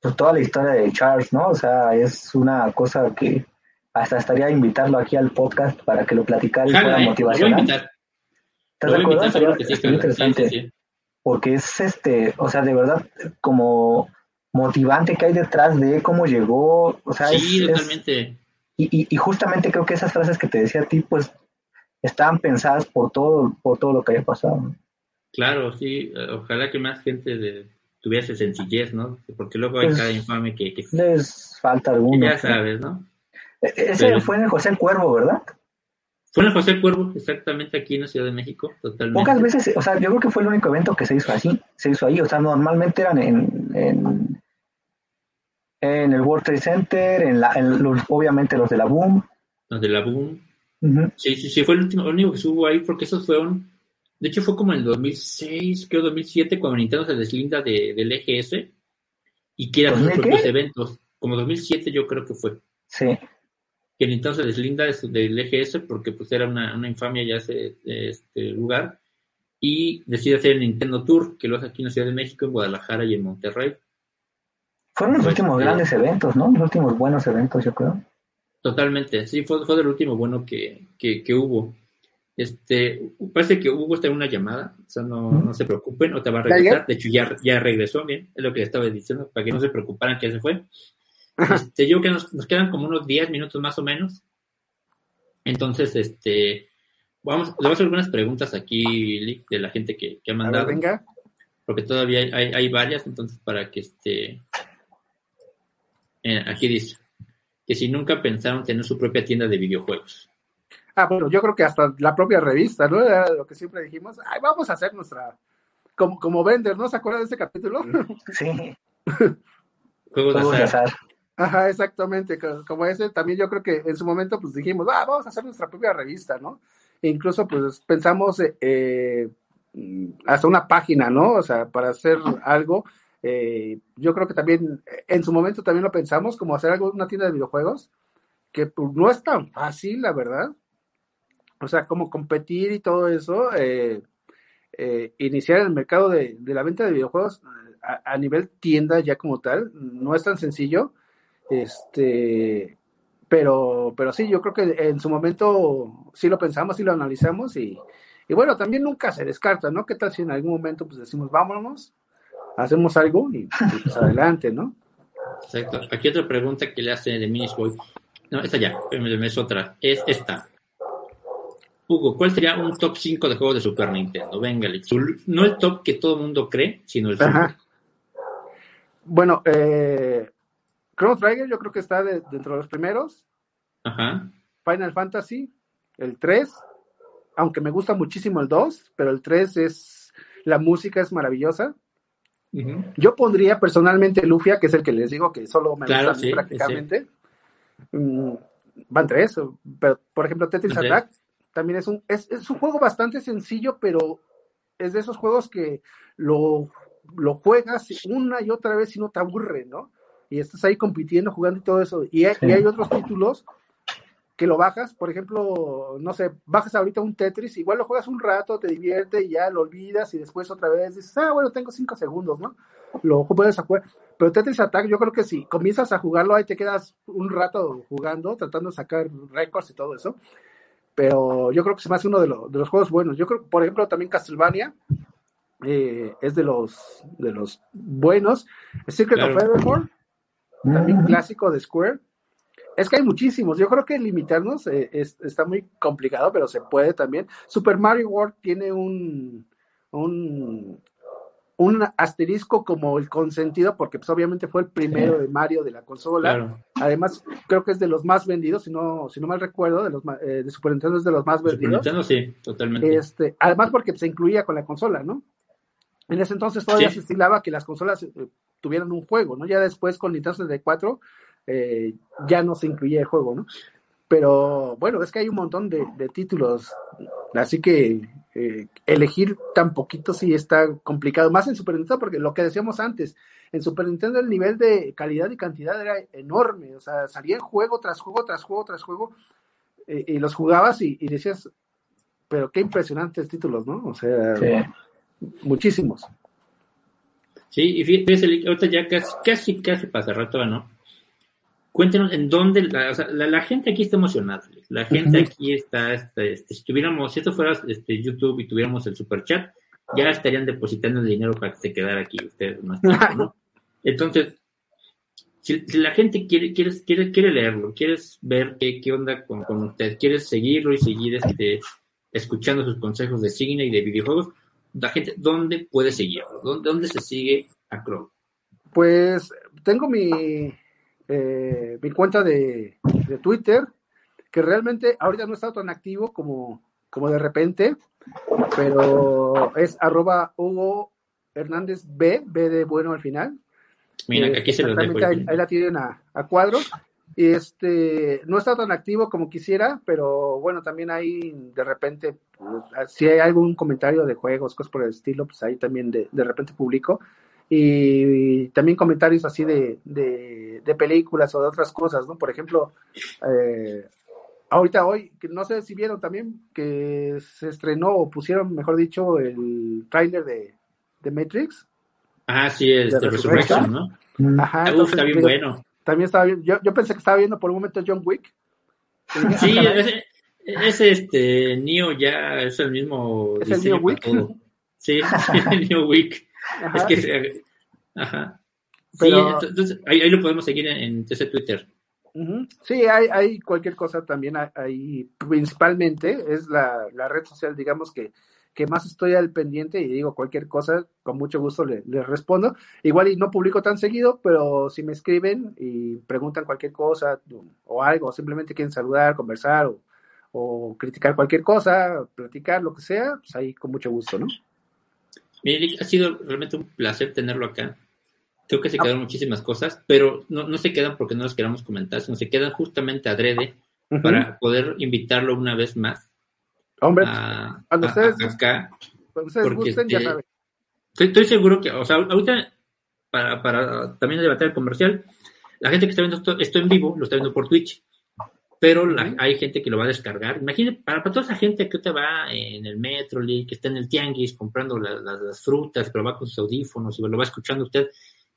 pues toda la historia de Charles, ¿no? O sea, es una cosa que hasta estaría invitarlo aquí al podcast para que lo platicara y fuera motivacional. ¿Te recuerdas? Sería interesante. Porque es este, o sea, de verdad, como motivante que hay detrás de cómo llegó, o sea, sí, totalmente. y, y, justamente creo que esas frases que te decía a ti, pues, estaban pensadas por todo, por todo lo que haya pasado. Claro, sí, ojalá que más gente de, tuviese sencillez, ¿no? Porque luego hay pues, cada infame que, Les falta alguno. Ya sabes, ¿no? Ese fue en el José Cuervo, ¿verdad? Fue en el José Cuervo, exactamente aquí en la Ciudad de México, totalmente. Pocas veces, o sea, yo creo que fue el único evento que se hizo así, se hizo ahí, o sea, normalmente eran en, en, en el World Trade Center, en, la, en los, obviamente los de la Boom. Los de la Boom. Sí, sí, sí, fue el, último, único que subo ahí porque esos fueron De hecho, fue como en el 2006, creo 2007, cuando Nintendo se deslinda de, del EGS y quiere hacer sus propios eventos. Como 2007 yo creo que fue. Sí. Que Nintendo se deslinda del EGS porque pues era una, una infamia ya ese este lugar y decide hacer el Nintendo Tour, que lo hace aquí en la Ciudad de México, en Guadalajara y en Monterrey. Fueron los últimos grandes eventos, ¿no? Los últimos buenos eventos, yo creo. Totalmente, sí, fue, fue del último bueno que, que, que, hubo. Este, parece que Hugo está en una llamada, o sea, no, no se preocupen, o te va a regresar. De hecho, ya, ya regresó, bien, es lo que le estaba diciendo, para que no se preocuparan que ya se fue. Este, yo creo que nos, nos, quedan como unos 10 minutos más o menos. Entonces, este, vamos, le vamos a hacer algunas preguntas aquí, de la gente que, que ha mandado. Ver, venga. Porque todavía hay, hay, hay, varias, entonces para que este. Eh, aquí dice que si nunca pensaron tener su propia tienda de videojuegos. Ah, bueno, yo creo que hasta la propia revista, ¿no? Era lo que siempre dijimos, ay, vamos a hacer nuestra, como, como vender, ¿no? ¿Se acuerdan de ese capítulo? Sí. Juegos de azar. Ajá, exactamente, como ese, también yo creo que en su momento pues dijimos, ah, vamos a hacer nuestra propia revista, ¿no? E incluso pues pensamos eh, hasta una página, ¿no? O sea, para hacer algo, eh, yo creo que también en su momento también lo pensamos, como hacer algo una tienda de videojuegos, que pues, no es tan fácil, la verdad. O sea, como competir y todo eso, eh, eh, iniciar el mercado de, de, la venta de videojuegos a, a, nivel tienda ya como tal, no es tan sencillo. Este, pero, pero sí, yo creo que en su momento sí lo pensamos, sí lo analizamos y, y bueno, también nunca se descarta, ¿no? ¿Qué tal si en algún momento pues decimos, vámonos, hacemos algo y, y pues adelante, ¿no? Exacto. Aquí otra pregunta que le hace de Minisboy. No, esta ya, es otra. Es esta. Hugo, ¿cuál sería un top 5 de juegos de Super Nintendo? Venga, no el top que todo el mundo cree, sino el Ajá. Bueno, eh, Chrono Trigger yo creo que está de, dentro de los primeros. Ajá. Final Fantasy, el 3, aunque me gusta muchísimo el 2, pero el 3 es, la música es maravillosa. Uh -huh. Yo pondría personalmente Lufia, que es el que les digo que solo me claro, gusta sí, prácticamente. Sí. Mm, van tres, pero por ejemplo Tetris okay. Attack también es un, es, es, un juego bastante sencillo, pero es de esos juegos que lo, lo juegas una y otra vez y no te aburre, ¿no? Y estás ahí compitiendo, jugando y todo eso. Y hay, sí. y hay otros títulos que lo bajas, por ejemplo, no sé, bajas ahorita un Tetris, igual lo juegas un rato, te divierte y ya lo olvidas y después otra vez dices, ah, bueno, tengo cinco segundos, ¿no? Lo puedes jugar. Pero Tetris Attack, yo creo que si comienzas a jugarlo, ahí te quedas un rato jugando, tratando de sacar récords y todo eso. Pero yo creo que se me hace uno de, lo, de los juegos buenos. Yo creo, por ejemplo, también Castlevania eh, es de los, de los buenos. Secret claro. of Evermore, también clásico de Square es que hay muchísimos. Yo creo que limitarnos eh, es, está muy complicado, pero se puede también. Super Mario World tiene un, un, un asterisco como el consentido, porque pues, obviamente fue el primero de Mario de la consola. Claro. Además, creo que es de los más vendidos, si no, si no mal recuerdo, de los eh, de Super Nintendo es de los más vendidos. Super Nintendo, sí, totalmente. Este, además, porque se incluía con la consola, ¿no? En ese entonces todavía sí. se estilaba que las consolas eh, tuvieran un juego, ¿no? Ya después con Nintendo 64 eh, ya no se incluía el juego, ¿no? Pero bueno, es que hay un montón de, de títulos, así que eh, elegir tan poquito sí está complicado, más en Super Nintendo, porque lo que decíamos antes, en Super Nintendo el nivel de calidad y cantidad era enorme, o sea, salía el juego tras juego, tras juego, tras juego, eh, y los jugabas y, y, decías, pero qué impresionantes títulos, ¿no? O sea, sí. muchísimos. Sí, y fíjate, ahorita ya casi, casi, casi pasa rato, ¿no? cuéntenos en dónde la, o sea, la, la, gente aquí está emocionada. La gente uh -huh. aquí está, este, este, si tuviéramos, si esto fuera este, YouTube y tuviéramos el super chat, ya estarían depositando el dinero para que se quedara aquí ustedes más tiempo, ¿no? Entonces, si, si, la gente quiere, quiere, quiere, quiere leerlo, quieres ver qué, qué onda con, con usted, quieres seguirlo y seguir este, escuchando sus consejos de cine y de videojuegos, la gente, ¿dónde puede seguirlo? ¿Dónde, dónde se sigue a Crow? Pues tengo mi, eh, mi cuenta de, de, Twitter, que realmente ahorita no he estado tan activo como, como de repente, pero es arroba Hugo Hernández B, B de bueno al final. Mira, eh, aquí se lo dejo. Ahí, ahí, la tienen a, a cuadro. Este, no está tan activo como quisiera, pero bueno, también ahí de repente, pues, si hay algún comentario de juegos, cosas por el estilo, pues ahí también de, de repente publico. Y, también comentarios así de, de, de, películas o de otras cosas, ¿no? Por ejemplo, eh, ahorita hoy, no sé si vieron también que se estrenó o pusieron, mejor dicho, el tráiler de, de Matrix. Ah, sí, es de, Resurrection, ¿no? Ajá, entonces, está bien bueno. También estaba viendo, yo, yo, pensé que estaba viendo por un momento John Wick. Sí, ese, ese este Neo ya es el mismo ¿Es el Neo Wick? Sí, el Neo Wick. Es que ajá. Pero, sí, entonces ahí, ahí, lo podemos seguir en, en ese Twitter. Sí, hay, hay, cualquier cosa también ahí, principalmente es la, la, red social, digamos, que, que más estoy al pendiente y digo cualquier cosa, con mucho gusto les le respondo. Igual y no publico tan seguido, pero si me escriben y preguntan cualquier cosa o algo, o simplemente quieren saludar, conversar o, o criticar cualquier cosa, platicar, lo que sea, pues ahí con mucho gusto, ¿no? Mire, ha sido realmente un placer tenerlo acá. Creo que se quedaron muchísimas cosas, pero no, no, se quedan porque no las queramos comentar, sino se quedan justamente adrede uh -huh. para poder invitarlo una vez más. Hombre, a, cuando a, ustedes, acá. cuando ustedes gusten, ya este, saben. Estoy, estoy, seguro que, o sea, ahorita, para, para también debatir el comercial, la gente que está viendo esto, esto en vivo lo está viendo por Twitch, pero la, hay gente que lo va a descargar. Imagínate, para, para toda esa gente que te va en el metro, que está en el tianguis comprando la, la, las frutas, pero va con sus audífonos y lo va escuchando usted,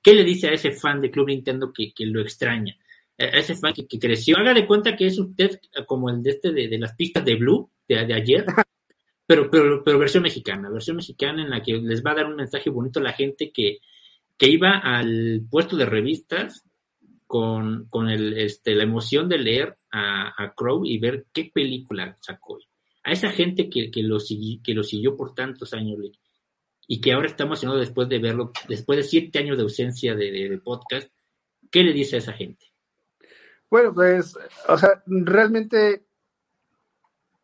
¿qué le dice a ese fan de Club Nintendo que, que lo extraña? A ese fan que, que, creció, haga de cuenta que es usted como el de este de, de las pistas de Blue de, de ayer, pero, pero, pero versión mexicana, versión mexicana en la que les va a dar un mensaje bonito a la gente que, que iba al puesto de revistas con, con el, este, la emoción de leer a, a, Crow y ver qué película sacó. A esa gente que, que, lo, sigui, que lo siguió por tantos años y que ahora está emocionado después de verlo, después de siete años de ausencia de, de, de podcast, ¿qué le dice a esa gente? Bueno, pues, o sea, realmente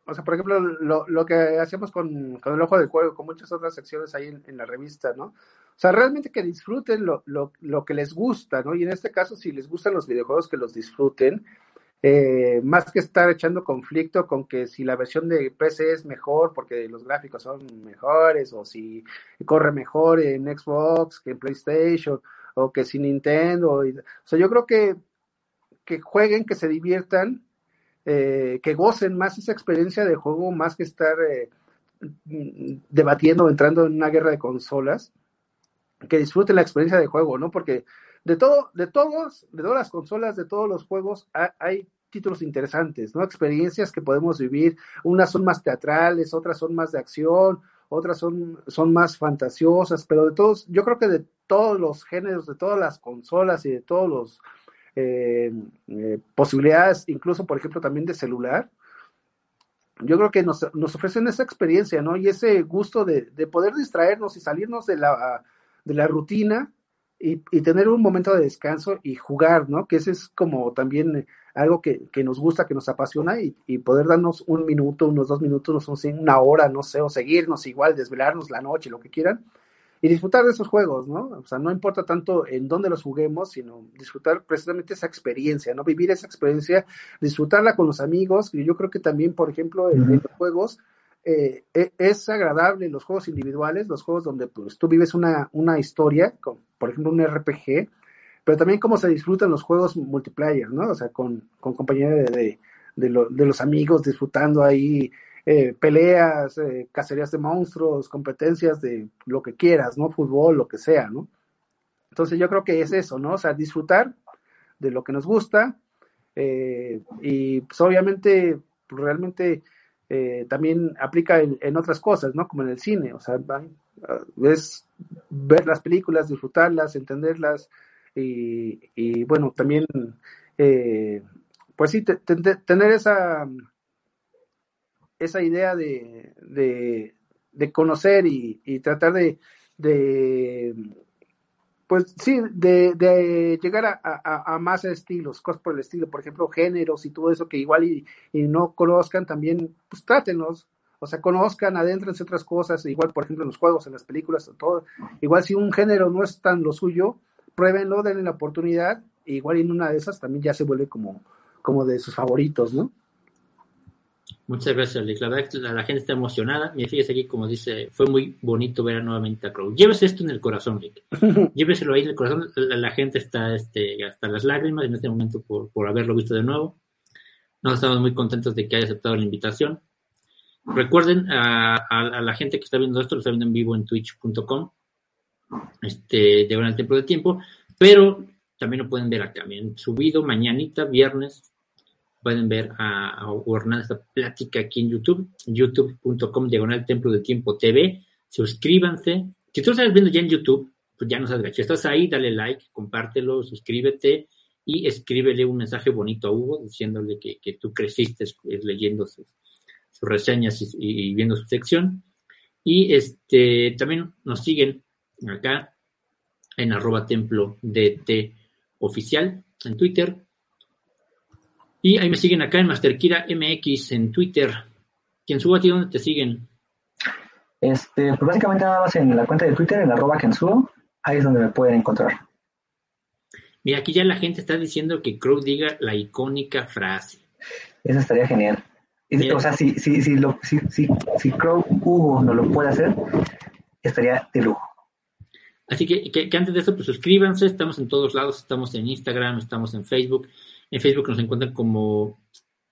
o sea, por ejemplo, lo, lo que hacemos con, con, el ojo del juego, con muchas otras secciones ahí en, en, la revista, ¿no? O sea, realmente que disfruten lo, lo, lo, que les gusta, ¿no? Y en este caso, si les gustan los videojuegos, que los disfruten, eh, más que estar echando conflicto con que si la versión de PC es mejor porque los gráficos son mejores, o si corre mejor en Xbox que en PlayStation, o que si Nintendo. Y, o sea, yo creo que, que jueguen, que se diviertan, eh, que gocen más esa experiencia de juego, más que estar eh, debatiendo, entrando en una guerra de consolas, que disfruten la experiencia de juego, ¿no? Porque de todo, de todos, de todas las consolas, de todos los juegos, hay, títulos interesantes, ¿no? Experiencias que podemos vivir, unas son más teatrales, otras son más de acción, otras son, son más fantasiosas, pero de todos, yo creo que de todos los géneros, de todas las consolas y de todos los eh, eh, posibilidades, incluso por ejemplo también de celular, yo creo que nos, nos ofrecen esa experiencia, ¿no? Y ese gusto de, de, poder distraernos y salirnos de la, de la rutina y, y, tener un momento de descanso y jugar, ¿no? Que ese es como también algo que, que nos gusta, que nos apasiona y, y, poder darnos un minuto, unos dos minutos, una hora, no sé, o seguirnos igual, desvelarnos la noche, lo que quieran, y disfrutar de esos juegos, ¿no? O sea, no importa tanto en dónde los juguemos, sino disfrutar precisamente esa experiencia, ¿no? Vivir esa experiencia, disfrutarla con los amigos, y yo creo que también, por ejemplo, en, en los juegos, eh, es agradable los juegos individuales, los juegos donde pues tú vives una, una historia, con, por ejemplo, un RPG, pero también cómo se disfrutan los juegos multiplayer, ¿no? O sea, con, con compañía de, de, de, lo, de los amigos, disfrutando ahí eh, peleas, eh, cacerías de monstruos, competencias de lo que quieras, ¿no? Fútbol, lo que sea, ¿no? Entonces yo creo que es eso, ¿no? O sea, disfrutar de lo que nos gusta eh, y pues obviamente realmente eh, también aplica en, otras cosas, ¿no? Como en el cine, o sea, es ver las películas, disfrutarlas, entenderlas y, bueno, también, eh, pues sí, te, te, tener esa esa idea de, de, de conocer y, y tratar de, de, pues sí, de, de llegar a, a, a, más estilos, cosas por el estilo, por ejemplo, géneros y todo eso que igual y, y no conozcan también, pues trátenlos, o sea, conozcan, adéntrense otras cosas, igual, por ejemplo, en los juegos, en las películas, todo, igual si un género no es tan lo suyo, pruébenlo, denle la oportunidad igual en una de esas también ya se vuelve como, como de sus favoritos, ¿no? Muchas gracias, Alex. La verdad la, gente está emocionada. Y fíjese aquí, como dice, fue muy bonito ver nuevamente a Crow. Llévese esto en el corazón, Rick. Lléveselo ahí en el corazón. La, gente está este, hasta las lágrimas en este momento por, por haberlo visto de nuevo. Nos estamos muy contentos de que haya aceptado la invitación. Recuerden a, la gente que está viendo esto, lo está viendo en vivo en twitch.com, este, de el tiempo de tiempo, pero también lo pueden ver acá, bien subido mañanita, viernes, pueden ver a, a esta plática aquí en YouTube, youtube.com diagonal templo de tiempo TV. Suscríbanse. Si tú estás viendo ya en YouTube, pues ya no sabes, si estás ahí, dale like, compártelo, suscríbete y escríbele un mensaje bonito a Hugo diciéndole que, tú creciste leyendo sus, reseñas y, viendo su sección. Y este también nos siguen acá en arroba templo DT oficial en Twitter y ahí me siguen acá en Masterkira MX en Twitter. ¿Quién subo a ti? ¿Dónde te siguen? Este, pues básicamente nada más en la cuenta de Twitter, en arroba Kensuo, ahí es donde me pueden encontrar. Mira, aquí ya la gente está diciendo que Crow diga la icónica frase. Eso estaría genial. O sea, si, si, si, lo, si, si, si Crow Hugo no lo puede hacer, estaría de lujo. Así que, que, antes de eso, pues suscríbanse, estamos en todos lados, estamos en Instagram, estamos en Facebook. En Facebook nos encuentran como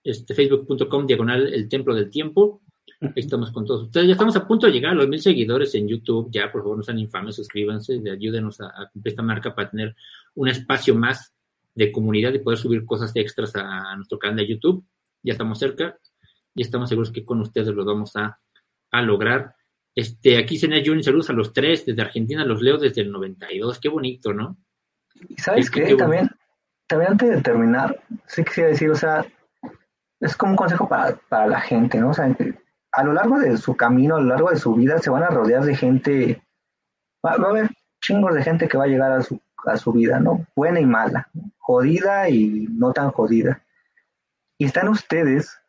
este, facebook.com diagonal el templo del tiempo. Ahí estamos con todos ustedes. Ya estamos a punto de llegar a los mil seguidores en YouTube. Ya, por favor, no sean infames, suscríbanse, ayúdenos a, a, cumplir esta marca para tener un espacio más de comunidad y poder subir cosas extras a, nuestro canal de YouTube. Ya estamos cerca y estamos seguros que con ustedes lo vamos a, a lograr. Este, aquí Senia Junior, saludos a los tres, desde Argentina los leo desde el 92, qué bonito, ¿no? ¿Y sabes qué? También, también antes de terminar, sí quisiera decir, o sea, es como un consejo para, para la gente, ¿no? O sea, a lo largo de su camino, a lo largo de su vida, se van a rodear de gente, va, a haber chingos de gente que va a llegar a su, a su vida, ¿no? Buena y mala, jodida y no tan jodida. Y están ustedes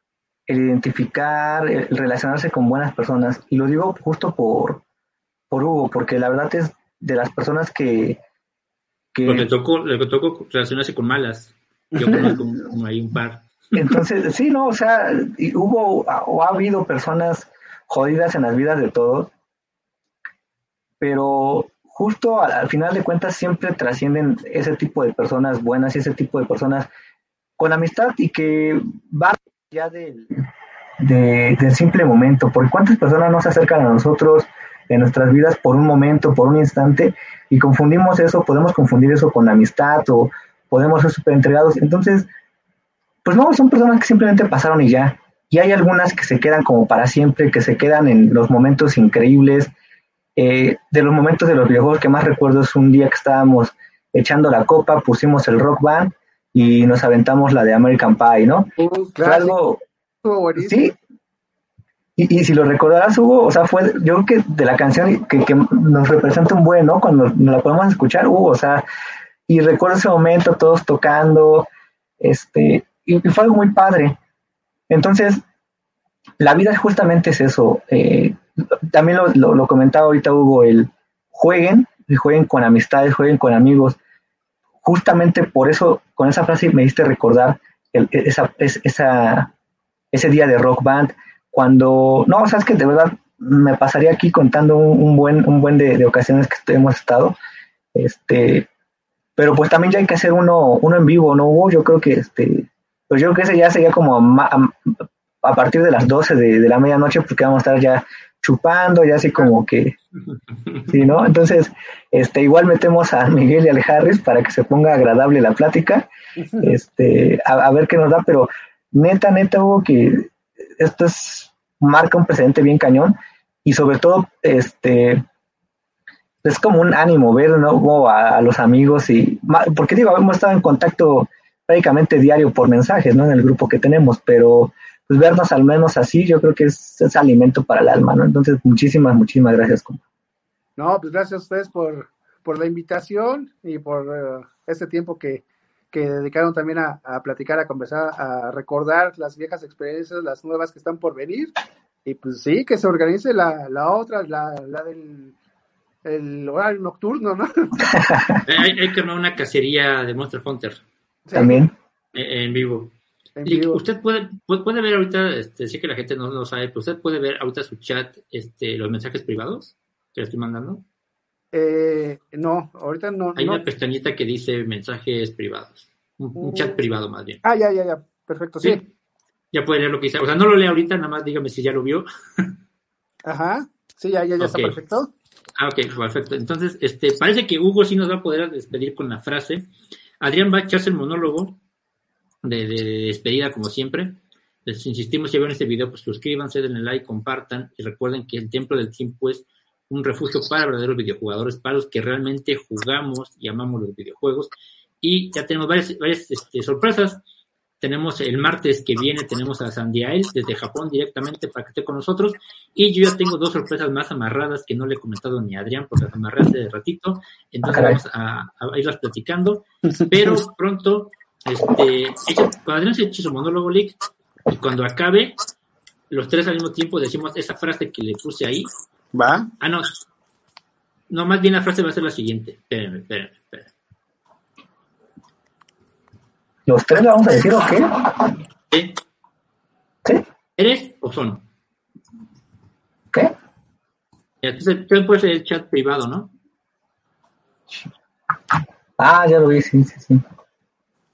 el identificar, el relacionarse con buenas personas. Y lo digo justo por, por Hugo, porque la verdad es de las personas que... que... le tocó, le tocó relacionarse con malas. Yo conozco como hay un par. Entonces, sí, no, o sea, hubo o ha habido personas jodidas en las vidas de todos, pero justo al, al, final de cuentas siempre trascienden ese tipo de personas buenas y ese tipo de personas con amistad y que van ya del, del simple momento, porque cuántas personas no se acercan a nosotros en nuestras vidas por un momento, por un instante, y confundimos eso, podemos confundir eso con amistad o podemos ser súper entregados. Entonces, pues no, son personas que simplemente pasaron y ya. Y hay algunas que se quedan como para siempre, que se quedan en los momentos increíbles. Eh, de los momentos de los viejos que más recuerdo es un día que estábamos echando la copa, pusimos el rock band y nos aventamos la de American Pie, ¿no? fue algo... Sí. Y, y, si lo recordarás, Hugo, o sea, fue, yo creo que de la canción que, que nos representa un buen, ¿no? Cuando nos la podemos escuchar, Hugo, o sea, y recuerdo ese momento, todos tocando, este, y, fue algo muy padre. Entonces, la vida justamente es eso. Eh, también lo, lo, comentaba ahorita Hugo, el jueguen, jueguen con amistades, jueguen con amigos justamente por eso, con esa frase me diste recordar esa, esa, ese día de rock band, cuando, no, sabes que de verdad me pasaría aquí contando un, buen, un buen de, ocasiones que hemos estado, este, pero pues también ya hay que hacer uno, uno en vivo, ¿no hubo? Yo creo que este, pues yo creo que ese ya sería como a, a partir de las 12 de, de la medianoche, porque vamos a estar ya chupando y así como que, ¿sí, no? Entonces, este, igual metemos a Miguel y al Harris para que se ponga agradable la plática, este, a, ver qué nos da, pero neta, neta, Hugo, que esto es, marca un precedente bien cañón y sobre todo, este, es como un ánimo ver, ¿no? A, los amigos y, porque digo, hemos estado en contacto prácticamente diario por mensajes, ¿no? En el grupo que tenemos, pero pues vernos al menos así, yo creo que es, es alimento para el alma, ¿no? Entonces, muchísimas, muchísimas gracias, compa. No, pues gracias a ustedes por, por la invitación y por uh, este tiempo que, que dedicaron también a, a, platicar, a conversar, a recordar las viejas experiencias, las nuevas que están por venir. Y pues sí, que se organice la, la otra, la, la del el horario nocturno, ¿no? hay, hay, que armar una cacería de Monster Hunter. También. En, en vivo. En Y vivo. usted puede, puede, puede ver ahorita, este, sé que la gente no lo sabe, pero usted puede ver ahorita su chat, este, los mensajes privados que le estoy mandando. Eh, no, ahorita no. Hay no. una pestañita que dice mensajes privados. Un, un Mm. chat privado más bien. Ah, ya, ya, ya. Perfecto, sí. Sí. Ya puede leer lo que dice. O sea, no lo lea ahorita, nada más dígame si ya lo vio. Ajá. Sí, ya, ya, ya está perfecto. Ah, ok, perfecto. Entonces, este, parece que Hugo sí nos va a poder despedir con la frase. Adrián va a echarse el monólogo de, de- de despedida, como siempre. Les insistimos, si ven este video, pues suscríbanse, denle like, compartan y recuerden que el Templo del Tiempo es un refugio para verdaderos videojugadores, para los que realmente jugamos y amamos los videojuegos. Y ya tenemos varias, varias este, sorpresas. Tenemos el martes que viene, tenemos a Sandiael desde Japón directamente para que esté con nosotros. Y yo ya tengo dos sorpresas más amarradas que no le he comentado ni a Adrián porque las amarré hace ratito. Entonces caray. vamos a, a irlas platicando. Pero pronto, este, cuando Adrián se eche su monólogo, y cuando acabe, los tres al mismo tiempo decimos esa frase que le puse ahí. Va. Ah, no. No, más bien la frase va a ser la siguiente. Espérenme, espérenme, espérenme. ¿Los tres le vamos a decir o qué? ¿Sí? ¿Sí? ¿Eres o son? ¿Qué? Entonces, tú puedes el chat privado, ¿no? Ah, ya lo vi, sí, sí, sí.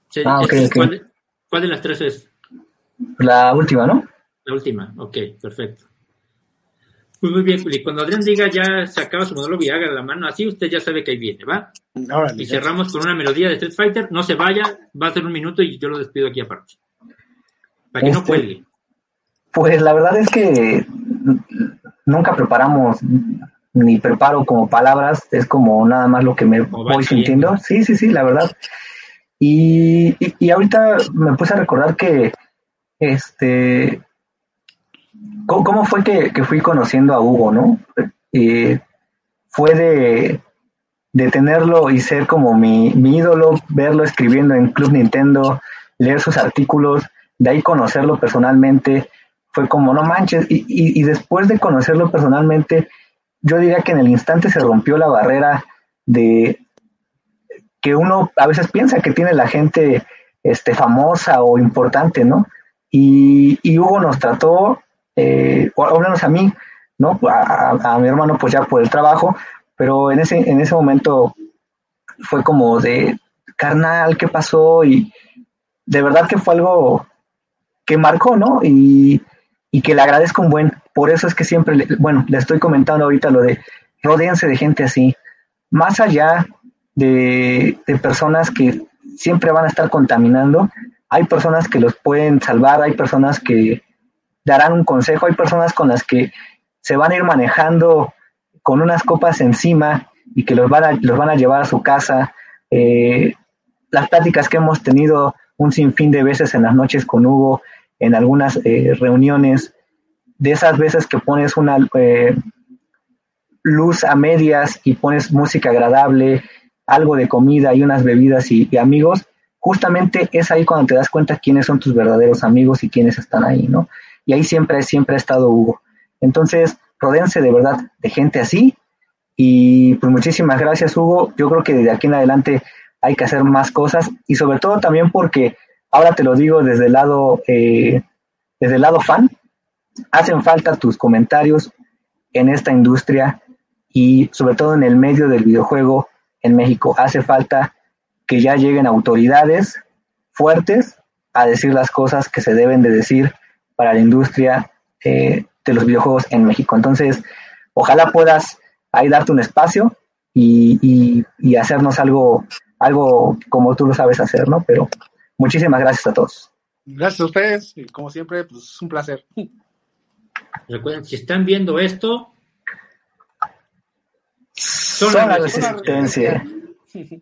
Sí, Ah, ok, entonces, ok. ¿cuál, de, cuál de las tres es? La última, ¿no? La última. Ok, perfecto. Pues muy bien, Juli. Cuando Adrián diga ya se acaba su monólogo y haga la mano así, usted ya sabe que ahí viene, ¿va? Órale, Y ya. cerramos con una melodía de Street Fighter. No se vaya, va a ser un minuto y yo lo despido aquí aparte. Para que no Este- cuelgue. Pues la verdad es que nunca preparamos ni preparo como palabras, es como nada más lo que me Como voy sintiendo. Sí, sí, sí, la verdad. Y, y, y ahorita me puse a recordar que, este, ¿cómo, fue que, que fui conociendo a Hugo, no? Fue de, de tenerlo y ser como mi, mi ídolo, verlo escribiendo en Club Nintendo, leer sus artículos, de ahí conocerlo personalmente, fue como, no manches, y, y, y después de conocerlo personalmente, yo diría que en el instante se rompió la barrera de que uno a veces piensa que tiene la gente este, famosa o importante, ¿no? Y, y Hugo nos trató, eh, menos a mí, ¿no? A, a- a mi hermano pues ya por el trabajo, pero en ese, en ese momento fue como de, carnal, ¿qué pasó? Y de verdad que fue algo que marcó, ¿no? Y, y que le agradezco un buen. Por eso es que siempre, le- bueno, le estoy comentando ahorita lo de rodéense de gente así. Más allá de, de personas que siempre van a estar contaminando, hay personas que los pueden salvar, hay personas que darán un consejo, hay personas con las que se van a ir manejando con unas copas encima y que los van a, los van a llevar a su casa. Eh, las pláticas que hemos tenido un sinfín de veces en las noches con Hugo, en algunas eh, reuniones, de esas veces que pones una eh, luz a medias y pones música agradable, algo de comida y unas bebidas y, y amigos, justamente es ahí cuando te das cuenta quiénes son tus verdaderos amigos y quiénes están ahí, ¿no? Y ahí siempre, siempre ha estado Hugo. Entonces, rodéense de verdad de gente así. Y pues muchísimas gracias, Hugo. Yo creo que desde aquí en adelante hay que hacer más cosas y sobre todo también porque, ahora te lo digo desde el lado, eh, desde el lado fan, hacen falta tus comentarios en esta industria y sobre todo en el medio del videojuego en México. Hace falta que ya lleguen autoridades fuertes a decir las cosas que se deben de decir para la industria eh, de los videojuegos en México. Entonces, ojalá puedas ahí darte un espacio y, y, y hacernos algo, algo como tú lo sabes hacer, ¿no? Pero muchísimas gracias a todos. Gracias a ustedes, y como siempre, pues es un placer. Recuerden, si están viendo esto, Son la la resistencia. resistencia.